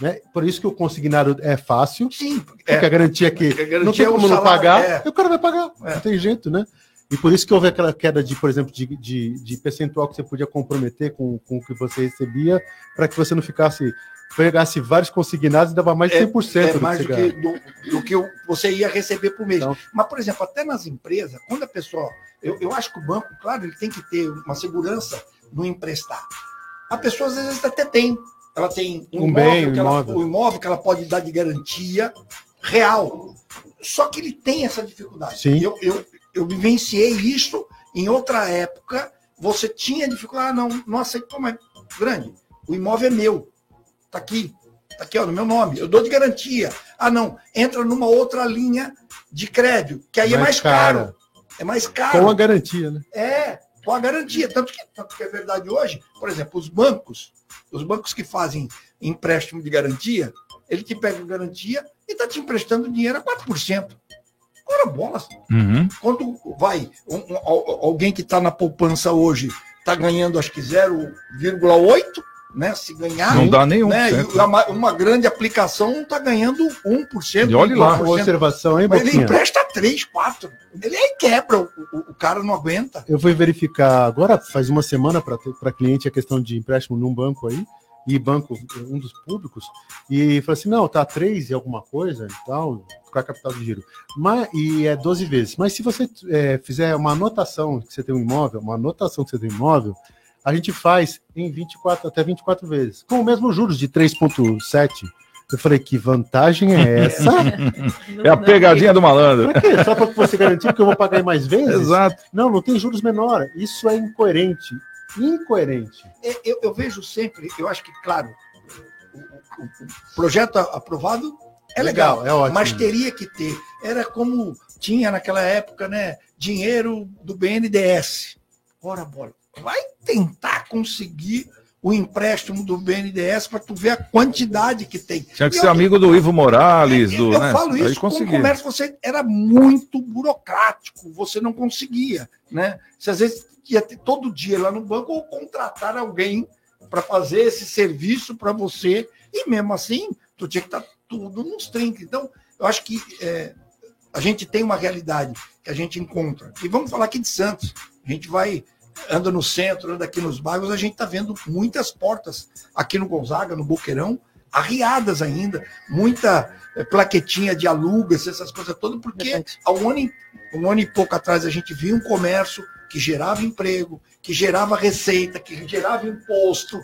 Né? Por isso que o consignado é fácil. Sim, porque é. a garantia é que a garantia não tem é como não salário, pagar, é. e o cara vai pagar, não tem jeito, né? E por isso que houve aquela queda de, por exemplo, de, de, de percentual que você podia comprometer com, com o que você recebia, para que você não ficasse, pegasse vários consignados e dava mais de 100% é do mais que do que, do, do que você ia receber por mês. Então. Mas, por exemplo, até nas empresas, quando a pessoa. Eu, eu acho que o banco, claro, ele tem que ter uma segurança no emprestar. A pessoa, às vezes, até tem. Ela tem um, Um imóvel, bem, que ela, imóvel. um imóvel que ela pode dar de garantia real. Só que ele tem essa dificuldade. Sim. Eu, eu, eu vivenciei isso em outra época. Você tinha dificuldade, ah, não, não aceitou, mas grande, o imóvel é meu. Tá aqui. Tá aqui, ó, no meu nome. Eu dou de garantia. Ah, não. Entra numa outra linha de crédito, que aí é mais Mais cara. caro. É mais caro. Com a garantia, né? É, com a garantia. Tanto que, tanto que é verdade hoje, por exemplo, os bancos, os bancos que fazem empréstimo de garantia, ele te pega garantia e está te emprestando dinheiro a 4%. Ora, bolas. Uhum. Quando vai, um- um- al- alguém que está na poupança hoje está ganhando, acho que 0,8%, né? Se ganhar. Não dá nem um né? certo. E uma, uma grande aplicação está ganhando 1%. E olhe lá. 2%. Uma observação, hein, Mas ele empresta 3, 4. Ele aí quebra, o, o- o cara não aguenta. Eu fui verificar agora, faz uma semana, para cliente a questão de empréstimo num banco aí, e banco, um dos públicos, e falou assim: não, tá 3 e alguma coisa e tal, com a capital de giro. Mas, e é 12 vezes. Mas se você é, fizer uma anotação que você tem um imóvel, uma anotação que você tem um imóvel, a gente faz em 24, até 24 vezes, com o mesmo juros de 3,7. Eu falei, que vantagem é essa? É a pegadinha do malandro. Pra quê? Só para você garantir que eu vou pagar mais vezes? Exato. Não, não tem juros menor. Isso é incoerente. Incoerente. É, Eu, eu vejo sempre, eu acho que, claro, o, o- o projeto aprovado é legal, Legal, é ótimo. mas teria que ter. Era como tinha naquela época, né? Dinheiro do BNDES. Ora, bola, vai tentar conseguir o empréstimo do BNDES para tu ver a quantidade que tem. Tinha que E ser eu- amigo do Ivo Morales, do, eu né? falo isso, com o comércio você era muito burocrático, você não conseguia, né? Você às vezes ia ter todo dia lá no banco ou contratar alguém para fazer esse serviço para você, e mesmo assim, tu tinha que estar tudo nos trinques. Então, eu acho que é, a gente tem uma realidade que a gente encontra. E vamos falar aqui de Santos. A gente vai, anda no centro, anda aqui nos bairros, a gente está vendo muitas portas aqui no Gonzaga, no Boqueirão, arriadas ainda, muita eh, plaquetinha de alugas, essas coisas todas, porque há um ano, e, um ano e pouco atrás a gente viu um comércio que gerava emprego, que gerava receita, que gerava imposto,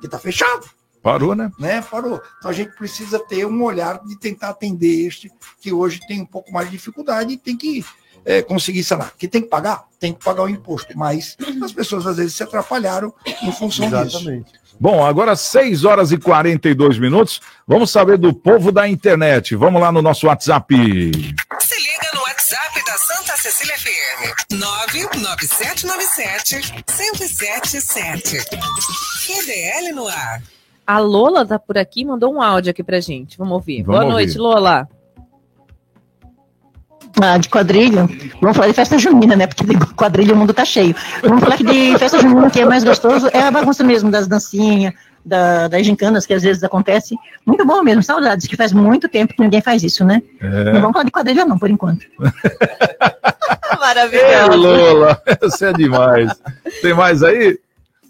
que está fechado Parou, né? né? Parou. Então a gente precisa ter um olhar de tentar atender este que hoje tem um pouco mais de dificuldade e tem que eh, conseguir sanar. Que tem que pagar? Tem que pagar o imposto. Mas as pessoas às vezes se atrapalharam em função disso. Exatamente. Bom, agora 6 horas e 42 minutos. Vamos saber do povo da internet. Vamos lá no nosso WhatsApp. Se liga no WhatsApp da Santa Cecília FM. 99797 1077. QDL no ar. A Lola tá por aqui, mandou um áudio aqui pra gente. Vamos ouvir. Vamos Boa noite, ouvir. Lola. Ah, de quadrilha. Vamos falar de festa junina, né? Porque de quadrilha o mundo tá cheio. Vamos falar que de festa junina, que é mais gostoso, é a bagunça mesmo, das dancinhas, da, das gincanas que às vezes acontece. Muito bom mesmo, saudades, que faz muito tempo que ninguém faz isso, né? É. Não vamos falar de quadrilha não, por enquanto. Maravilhoso. Lola, você é demais. Tem mais aí?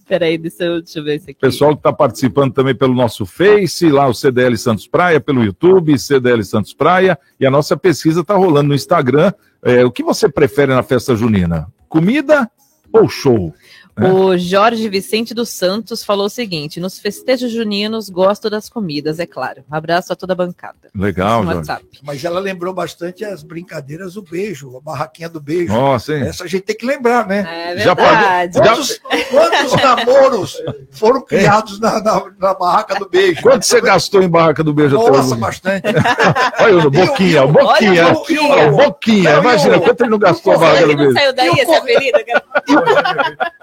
Peraí, deixa eu, deixa eu ver esse aqui. Pessoal que está participando também pelo nosso Face, lá o CDL Santos Praia, pelo YouTube, CDL Santos Praia, e a nossa pesquisa está rolando no Instagram. É, o que você prefere na festa junina? Comida ou show? É. O Jorge Vicente dos Santos falou o seguinte: nos festejos juninos gosto das comidas, é claro. Um abraço a toda a bancada. Legal, No Jorge. Mas ela lembrou bastante as brincadeiras do beijo, a barraquinha do beijo. Nossa, hein? Essa a gente tem que lembrar, né? É Já verdade. pagou- Quantos, quantos namoros foram criados na, na- na barraca do beijo? Quanto você gastou em barraca do beijo até Nossa, hoje? bastante. Olha o Boquinha, o Boquinha. Olha o Boquinha. Boquinha. Imagina quanto ele não gastou a barraca do não beijo. saiu daí E o essa ferida?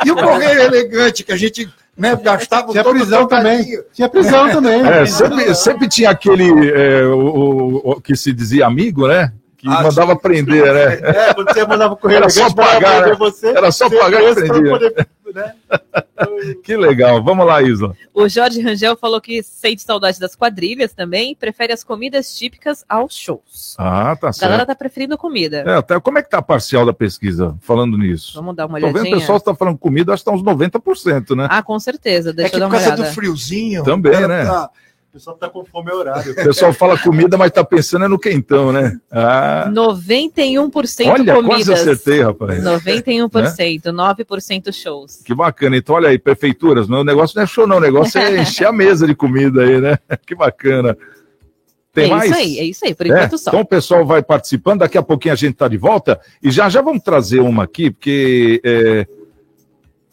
E o correio elegante que a gente né, gastava Tinha todo prisão também. Tinha prisão também. É, sempre, sempre tinha aquele é, o, o- o que se dizia amigo, né? Que Ah, mandava prender, né? É, quando você mandava correr Era só pagar, né? você, Era só pagar e poder, né? Que legal. Vamos lá, Isla. O Jorge Rangel falou que sente saudade das quadrilhas também, prefere as comidas típicas aos shows. Ah, tá A galera certo. tá preferindo comida. É, até, como é que tá a parcial da pesquisa falando nisso? Vamos dar uma Tô vendo o olhadinha. pessoal está falando comida, acho que tá uns 90%, né? Ah, com certeza. É Deixa que eu dar por uma causa olhada. do friozinho. Também, né? tá- O pessoal tá com fome é horário. O pessoal fala comida, mas tá pensando é no quentão, né? Ah, 91% olha, comidas. quase acertei, rapaz. 91%, 9% shows. Que bacana. Então, olha aí, prefeituras, meu negócio não é show, não. O negócio é encher a mesa de comida aí, né? Que bacana. Tem é mais? isso aí, é isso aí, por É, enquanto só. Então o pessoal vai participando, daqui a pouquinho a gente está de volta e já já vamos trazer uma aqui, porque é,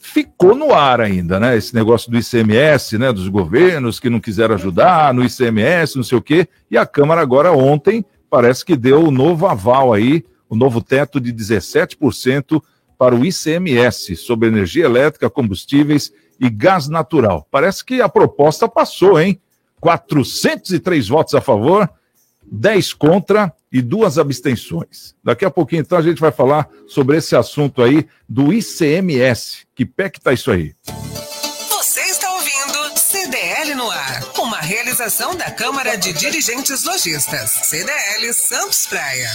ficou no ar ainda, né? Esse negócio do ICMS, né? Dos governos que não quiseram ajudar no ICMS, não sei o quê. E a Câmara agora ontem parece que deu o novo aval aí, o novo teto de 17% para o ICMS sobre energia elétrica, combustíveis e gás natural. Parece que a proposta passou, hein? 403 votos a favor, 10 contra e duas abstenções. Daqui a pouquinho, então, a gente vai falar sobre esse assunto aí do ICMS. Que pé que tá isso aí? Você está ouvindo CDL no ar, uma realização da Câmara de Dirigentes Lojistas, CDL Santos Praia.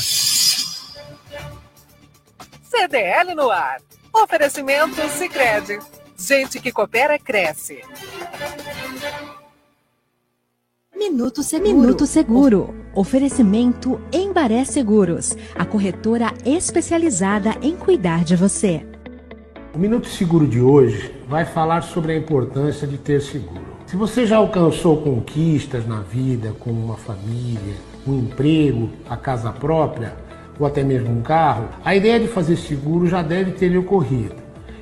CDL no ar. Oferecimento Sicredi. Gente que coopera cresce. Minuto Seguro. Minuto Seguro. Oferecimento Embaré Seguros, a corretora especializada em cuidar de você. O Minuto Seguro de hoje vai falar sobre a importância de ter seguro. Se você já alcançou conquistas na vida, como uma família, um emprego, a casa própria ou até mesmo um carro, a ideia de fazer seguro já deve ter lhe ocorrido.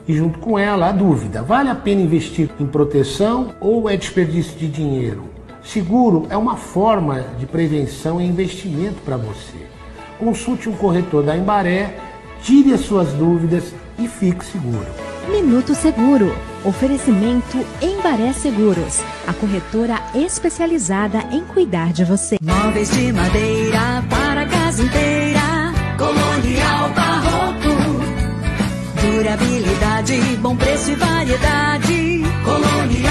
E junto com ela, a dúvida: vale a pena investir em proteção ou é desperdício de dinheiro? Seguro é uma forma de prevenção e investimento para você. Consulte um corretor da Embaré, tire as suas dúvidas e fique seguro. Minuto Seguro. Oferecimento Embaré Seguros, a corretora especializada em cuidar de você. Móveis de madeira para a casa inteira. Colonial Barroco. Durabilidade, bom preço e variedade. Colonial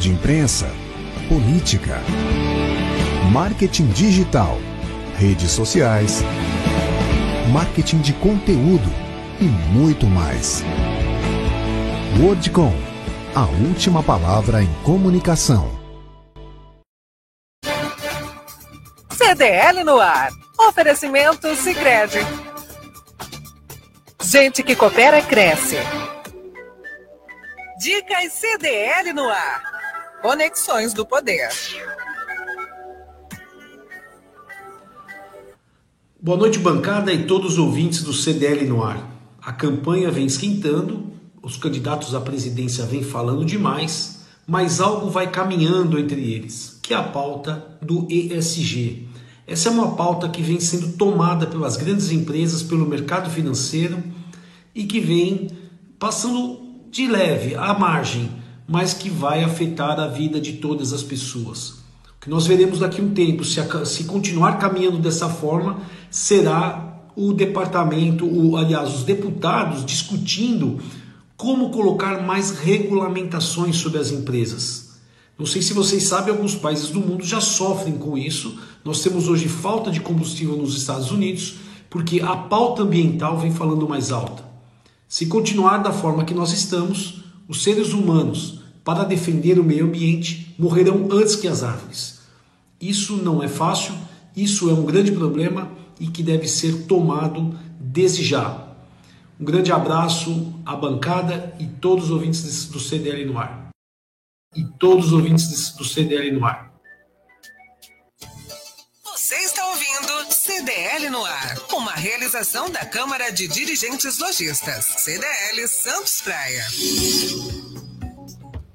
de imprensa, política, marketing digital, redes sociais, marketing de conteúdo e muito mais. Wordcom, a última palavra em comunicação. CDL no ar. Oferecimento Sicredi. Gente que coopera cresce. Dicas CDL no ar. Conexões do Poder. Boa noite, bancada e todos os ouvintes do CDL no ar. A campanha vem esquentando, os candidatos à presidência vêm falando demais, mas algo vai caminhando entre eles, que é a pauta do ESG. Essa é uma pauta que vem sendo tomada pelas grandes empresas, pelo mercado financeiro e que vem passando de leve, à margem, mas que vai afetar a vida de todas as pessoas. O que nós veremos daqui a um tempo, se, a- se continuar caminhando dessa forma, será o departamento, aliás, os deputados discutindo como colocar mais regulamentações sobre as empresas. Não sei se vocês sabem, alguns países do mundo já sofrem com isso. Nós temos hoje falta de combustível nos Estados Unidos porque a pauta ambiental vem falando mais alta. Se continuar da forma que nós estamos, os seres humanos, para defender o meio ambiente, morrerão antes que as árvores. Isso não é fácil, isso é um grande problema e que deve ser tomado desde já. Um grande abraço à bancada e todos os ouvintes do CDL no ar. E todos os ouvintes do CDL no ar. Você está ouvindo CDL no ar, uma realização da Câmara de Dirigentes Lojistas, CDL Santos Praia.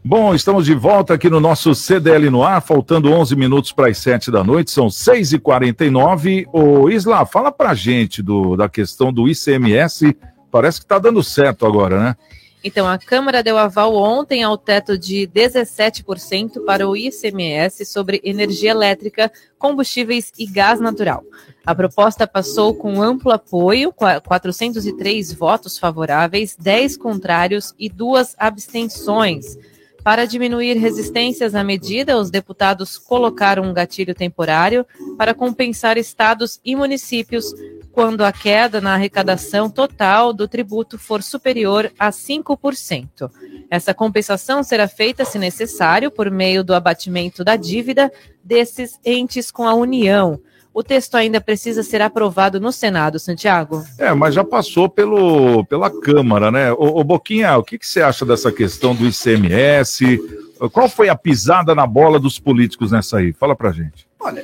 Bom, estamos de volta aqui no nosso CDL no ar, faltando 11 minutos para as 7 da noite, são 6h49. Ô Isla, fala pra gente do, da questão do ICMS, parece que está dando certo agora, né? Então, a Câmara deu aval ontem ao teto de 17% para o ICMS sobre energia elétrica, combustíveis e gás natural. A proposta passou com amplo apoio, 403 votos favoráveis, 10 contrários e duas abstenções. Para diminuir resistências à medida, os deputados colocaram um gatilho temporário para compensar estados e municípios quando a queda na arrecadação total do tributo for superior a 5%. Essa compensação será feita, se necessário, por meio do abatimento da dívida desses entes com a União. O texto ainda precisa ser aprovado no Senado, Santiago. É, mas já passou pelo, pela Câmara, né? Ô, ô Boquinha, o que, que você acha dessa questão do ICMS? Qual foi a pisada na bola dos políticos nessa aí? Fala pra gente. Olha,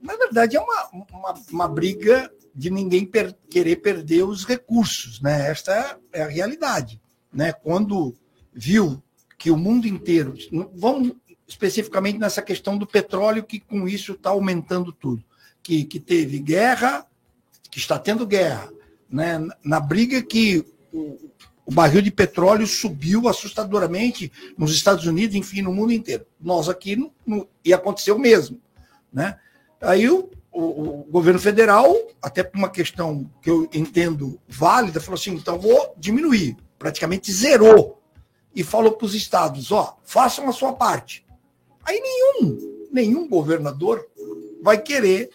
na verdade é uma, uma, uma briga de ninguém per querer perder os recursos, né? Esta é a realidade, né? Quando viu que o mundo inteiro, vamos especificamente nessa questão do petróleo, que com isso está aumentando tudo, que, que teve guerra, que está tendo guerra, né? Na briga que o, o barril de petróleo subiu assustadoramente nos Estados Unidos, enfim, no mundo inteiro. Nós aqui não, não ia acontecer o mesmo, né? Aí o o, o, governo federal, até por uma questão que eu entendo válida, falou assim: então vou diminuir, praticamente zerou. E falou para os estados: ó, façam a sua parte. Aí nenhum, nenhum governador vai querer.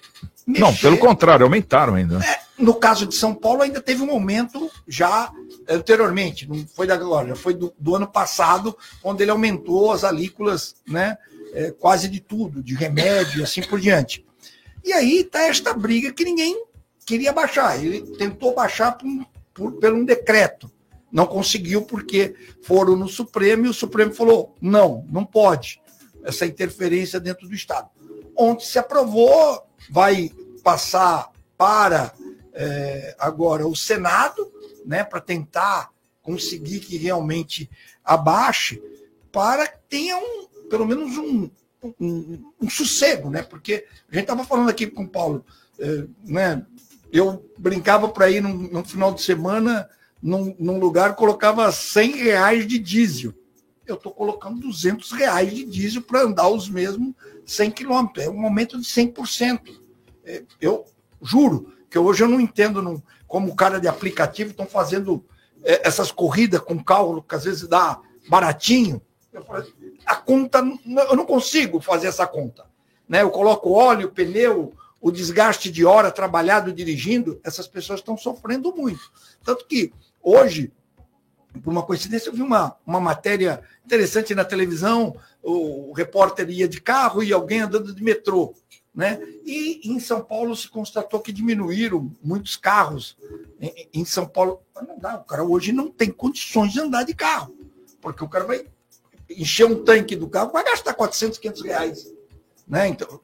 Mexer. Não, pelo contrário, aumentaram ainda. É, no caso de São Paulo, ainda teve um aumento já anteriormente, não foi da agora, foi do, do ano passado, onde ele aumentou as alíquolas, né? É, quase de tudo, de remédio e assim por diante. E aí está esta briga que ninguém queria baixar. Ele tentou baixar por, por, por um decreto. Não conseguiu porque foram no Supremo e o Supremo falou: não, não pode essa interferência dentro do Estado. Ontem se aprovou, vai passar para é, agora o Senado, né, para tentar conseguir que realmente abaixe, para que tenha um, pelo menos um, um, um, sossego, né? Porque a gente estava falando aqui com o Paulo, é, né? Eu brincava para ir no final de semana num, num, lugar, colocava 100 reais de diesel. Eu estou colocando 200 reais de diesel para andar os mesmos 100 quilômetros. É um aumento de 100%. É, eu juro que hoje eu não entendo não, como o cara de aplicativo estão fazendo é, essas corridas com cálculo que às vezes dá baratinho. Eu a conta, eu não consigo fazer essa conta. Né? Eu coloco óleo, pneu, o desgaste de hora trabalhado dirigindo, essas pessoas estão sofrendo muito. Tanto que hoje, por uma coincidência, eu vi uma, uma matéria interessante na televisão, o, o repórter ia de carro e alguém andando de metrô. Né? E em São Paulo se constatou que diminuíram muitos carros em, em São Paulo. Não dá, o cara hoje não tem condições de andar de carro, porque o cara vai encher um tanque do carro, vai gastar 400, 500 reais. Né? Então,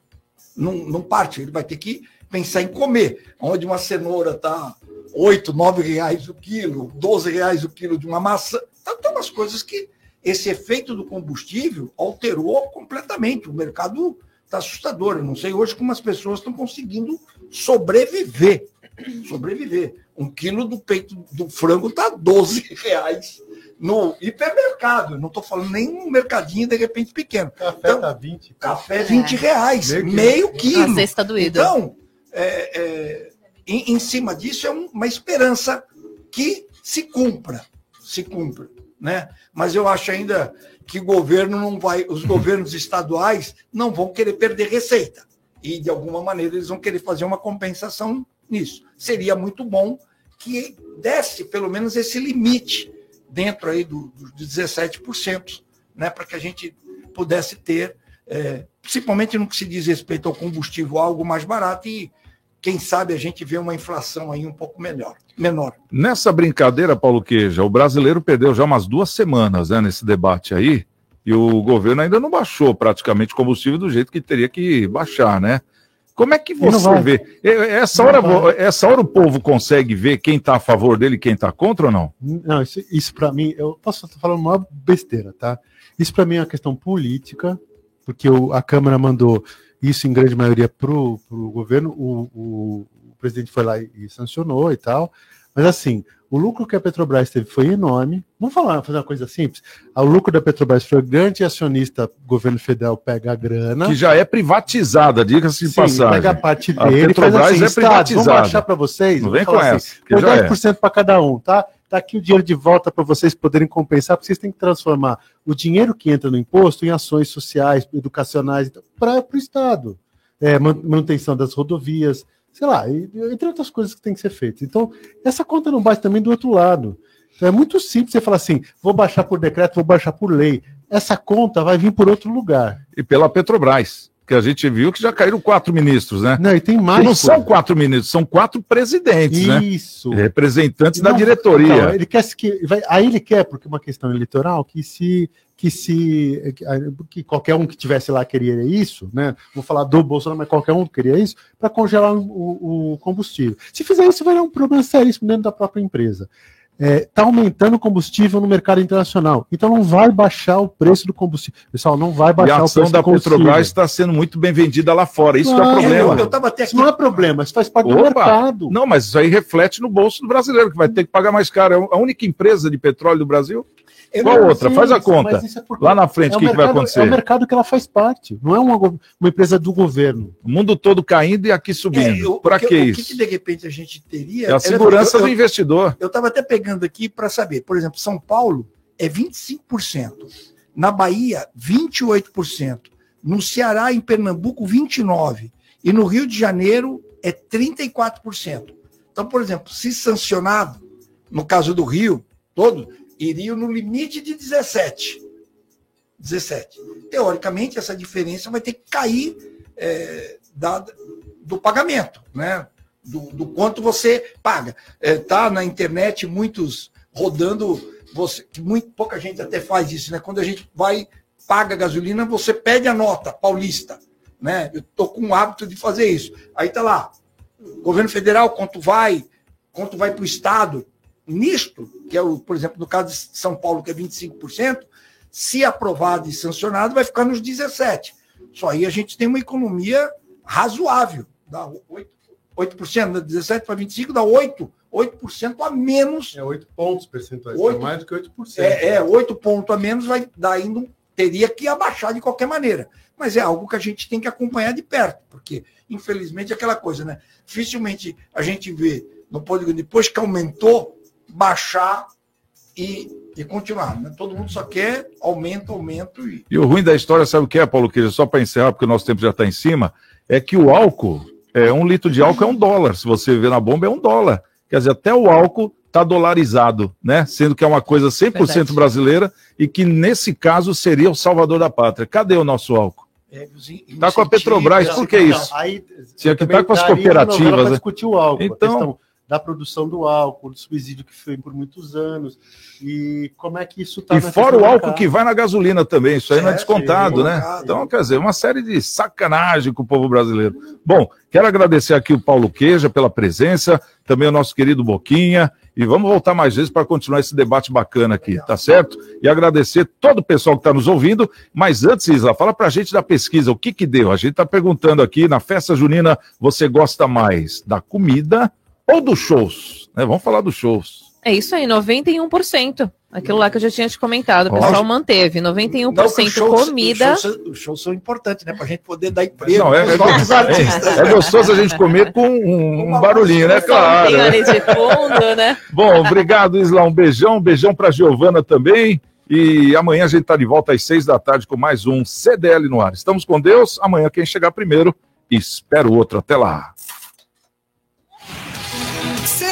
não, não parte, ele vai ter que pensar em comer. Onde uma cenoura está 8, 9 reais o quilo, 12 reais o quilo de uma maçã. Então, tem umas coisas que esse efeito do combustível alterou completamente. O mercado está assustador. Eu não sei hoje como as pessoas estão conseguindo sobreviver. Sobreviver. Um quilo do peito do frango está 12 reais no hipermercado. Não estou falando nem um mercadinho de repente pequeno. Café então, tá 20. Café 20 é. reais, meio, meio quilo. A cesta doída. Então, é, é, em, em cima disso é um- uma esperança que se cumpra, se cumpra, né? Mas eu acho ainda que o governo não vai, os governos estaduais não vão querer perder receita e de alguma maneira eles vão querer fazer uma compensação nisso. Seria muito bom que desse pelo menos esse limite dentro aí do, do, dos 17%, né, para que a gente pudesse ter, é, principalmente no que se diz respeito ao combustível, algo mais barato e quem sabe a gente vê uma inflação aí um pouco melhor, menor. Nessa brincadeira, Paulo Queja, o brasileiro perdeu já umas duas semanas né, nesse debate aí, e o governo ainda não baixou praticamente o combustível do jeito que teria que baixar, né? Como é que você vê? Essa hora, essa hora o povo consegue ver quem está a favor dele e quem está contra ou não? Não, isso, isso para mim, eu posso estar falando uma besteira, tá? Isso para mim é uma questão política, porque o- a Câmara mandou isso em grande maioria para o governo, o, o- o presidente foi lá e, e sancionou e tal. Mas assim, o lucro que a Petrobras teve foi enorme. Vamos falar, fazer uma coisa simples. O lucro da Petrobras foi grande acionista, governo federal pega a grana. Que já é privatizada, diga-se de Sim, passagem. pega a parte A dele e faz Petrobras assim, é Estado, Vamos privatizada. baixar para vocês. Não vem com assim, essa, que põe já é. 10% para cada um, tá? Tá aqui o dinheiro de volta para vocês poderem compensar, porque vocês têm que transformar o dinheiro que entra no imposto em ações sociais, educacionais, para o Estado. É, man- manutenção das rodovias, sei lá, entre outras coisas que tem que ser feitas. Então, essa conta não bate também do outro lado. Então, é muito simples você falar assim: vou baixar por decreto, vou baixar por lei. Essa conta vai vir por outro lugar. E pela Petrobras, que a gente viu que já caíram quatro ministros, né? Não, e tem mais. E não coisa. são quatro ministros, são quatro presidentes, né? Isso. Representantes da Não, diretoria. não, ele quer se que vai, aí ele quer porque é uma questão eleitoral que se que se que, que qualquer um que tivesse lá queria isso, né? Vou falar do Bolsonaro, mas qualquer um queria isso para congelar o, o combustível. Se fizer isso, vai dar um problema seríssimo dentro da própria empresa. Está aumentando o combustível no mercado internacional. Então não vai baixar o preço do combustível. Pessoal, não vai baixar a o ação preço da do combustível. Petrobras está sendo muito bem vendida lá fora. Isso que é problema. Eu tava até Isso não é problema, isso faz parte do Opa! mercado. Não, mas isso aí reflete no bolso do brasileiro, que vai ter que pagar mais caro. É a única empresa de petróleo do Brasil. Qual outra? Faz a conta. isso é Lá na frente, é o que, que vai mercado- acontecer? É o mercado que ela faz parte, não é uma, uma empresa do governo. O mundo todo caindo e aqui subindo. É, Para que, que o isso? que, que de repente a gente teria? É a era- segurança eu- do investidor. Eu estava até pegando aqui para saber, por exemplo, São Paulo é 25%, na Bahia 28%, no Ceará e em Pernambuco 29% e no Rio de Janeiro é 34%. Então, por exemplo, se sancionado, no caso do Rio, todo iriam no limite de 17. 17. Teoricamente, essa diferença vai ter que cair é, da- do pagamento, né? Do, do quanto você paga. Está na internet muitos rodando, você, muito pouca gente até faz isso, né? Quando a gente vai, paga gasolina, você pede a nota paulista. Né? Eu estou com o hábito de fazer isso. Aí está lá, governo federal, quanto vai, quanto vai para o Estado. Nisto, que é, o, por exemplo, no caso de São Paulo, que é 25%, se aprovado e sancionado, vai ficar nos 17%. Só aí a gente tem uma economia razoável. Dá 8%, 8% né? 17 para 25 dá 8%, 8% a menos. É 8 pontos percentuais, Oito- é mais do que 8%. É, é 8 pontos a menos, vai dar ainda, teria que abaixar de qualquer maneira. Mas é algo que a gente tem que acompanhar de perto, porque, infelizmente, é aquela coisa, né? Dificilmente a gente vê no polígono, depois que aumentou, baixar e, e continuar. Né? Todo mundo só quer aumento, aumento e. E o ruim da história, sabe o que é, Paulo Queijo? Só para encerrar, porque o nosso tempo já está em cima, é que o álcool, é, um litro de álcool é um dólar. Se você ver na bomba, é um dólar. Quer dizer, até o álcool está dolarizado, né? Sendo que é uma coisa 100% Verdade. brasileira e que, nesse caso, seria o salvador da pátria. Cadê o nosso álcool? É, os in- Tá com a Petrobras, por que isso? aí, Tinha que estar com as cooperativas, né? discutir o álcool, Então- da produção do álcool, do subsídio que foi por muitos anos, e como é que isso está E fora o álcool que vai na gasolina também, isso aí não é É, descontado, sim, né? Então, quer dizer, uma série de sacanagem com o povo brasileiro. Bom, quero agradecer aqui o Paulo Queja pela presença, também o nosso querido Boquinha, e vamos voltar mais vezes para continuar esse debate bacana aqui, tá certo? E agradecer todo o pessoal que está nos ouvindo, mas antes, Isla, fala pra gente da pesquisa, o que que deu? A gente está perguntando aqui, na festa junina, você gosta mais da comida ou dos shows? Né? Vamos falar dos shows. É isso aí, 91%. Aquilo lá que eu já tinha te comentado, o pessoal manteve. 91% Não, shows- comida. Os shows, os shows são importantes, né? Pra gente poder dar emprego Não, é, é, é, é gostoso a gente comer com um, um barulhinho, né? Claro. Tem ali de fundo, né? Bom, obrigado, Isla. Um beijão, um beijão pra Giovana também. E amanhã a gente tá de volta às seis da tarde com mais um CDL no ar. Estamos com Deus. Amanhã quem chegar primeiro, espera o outro. Até lá.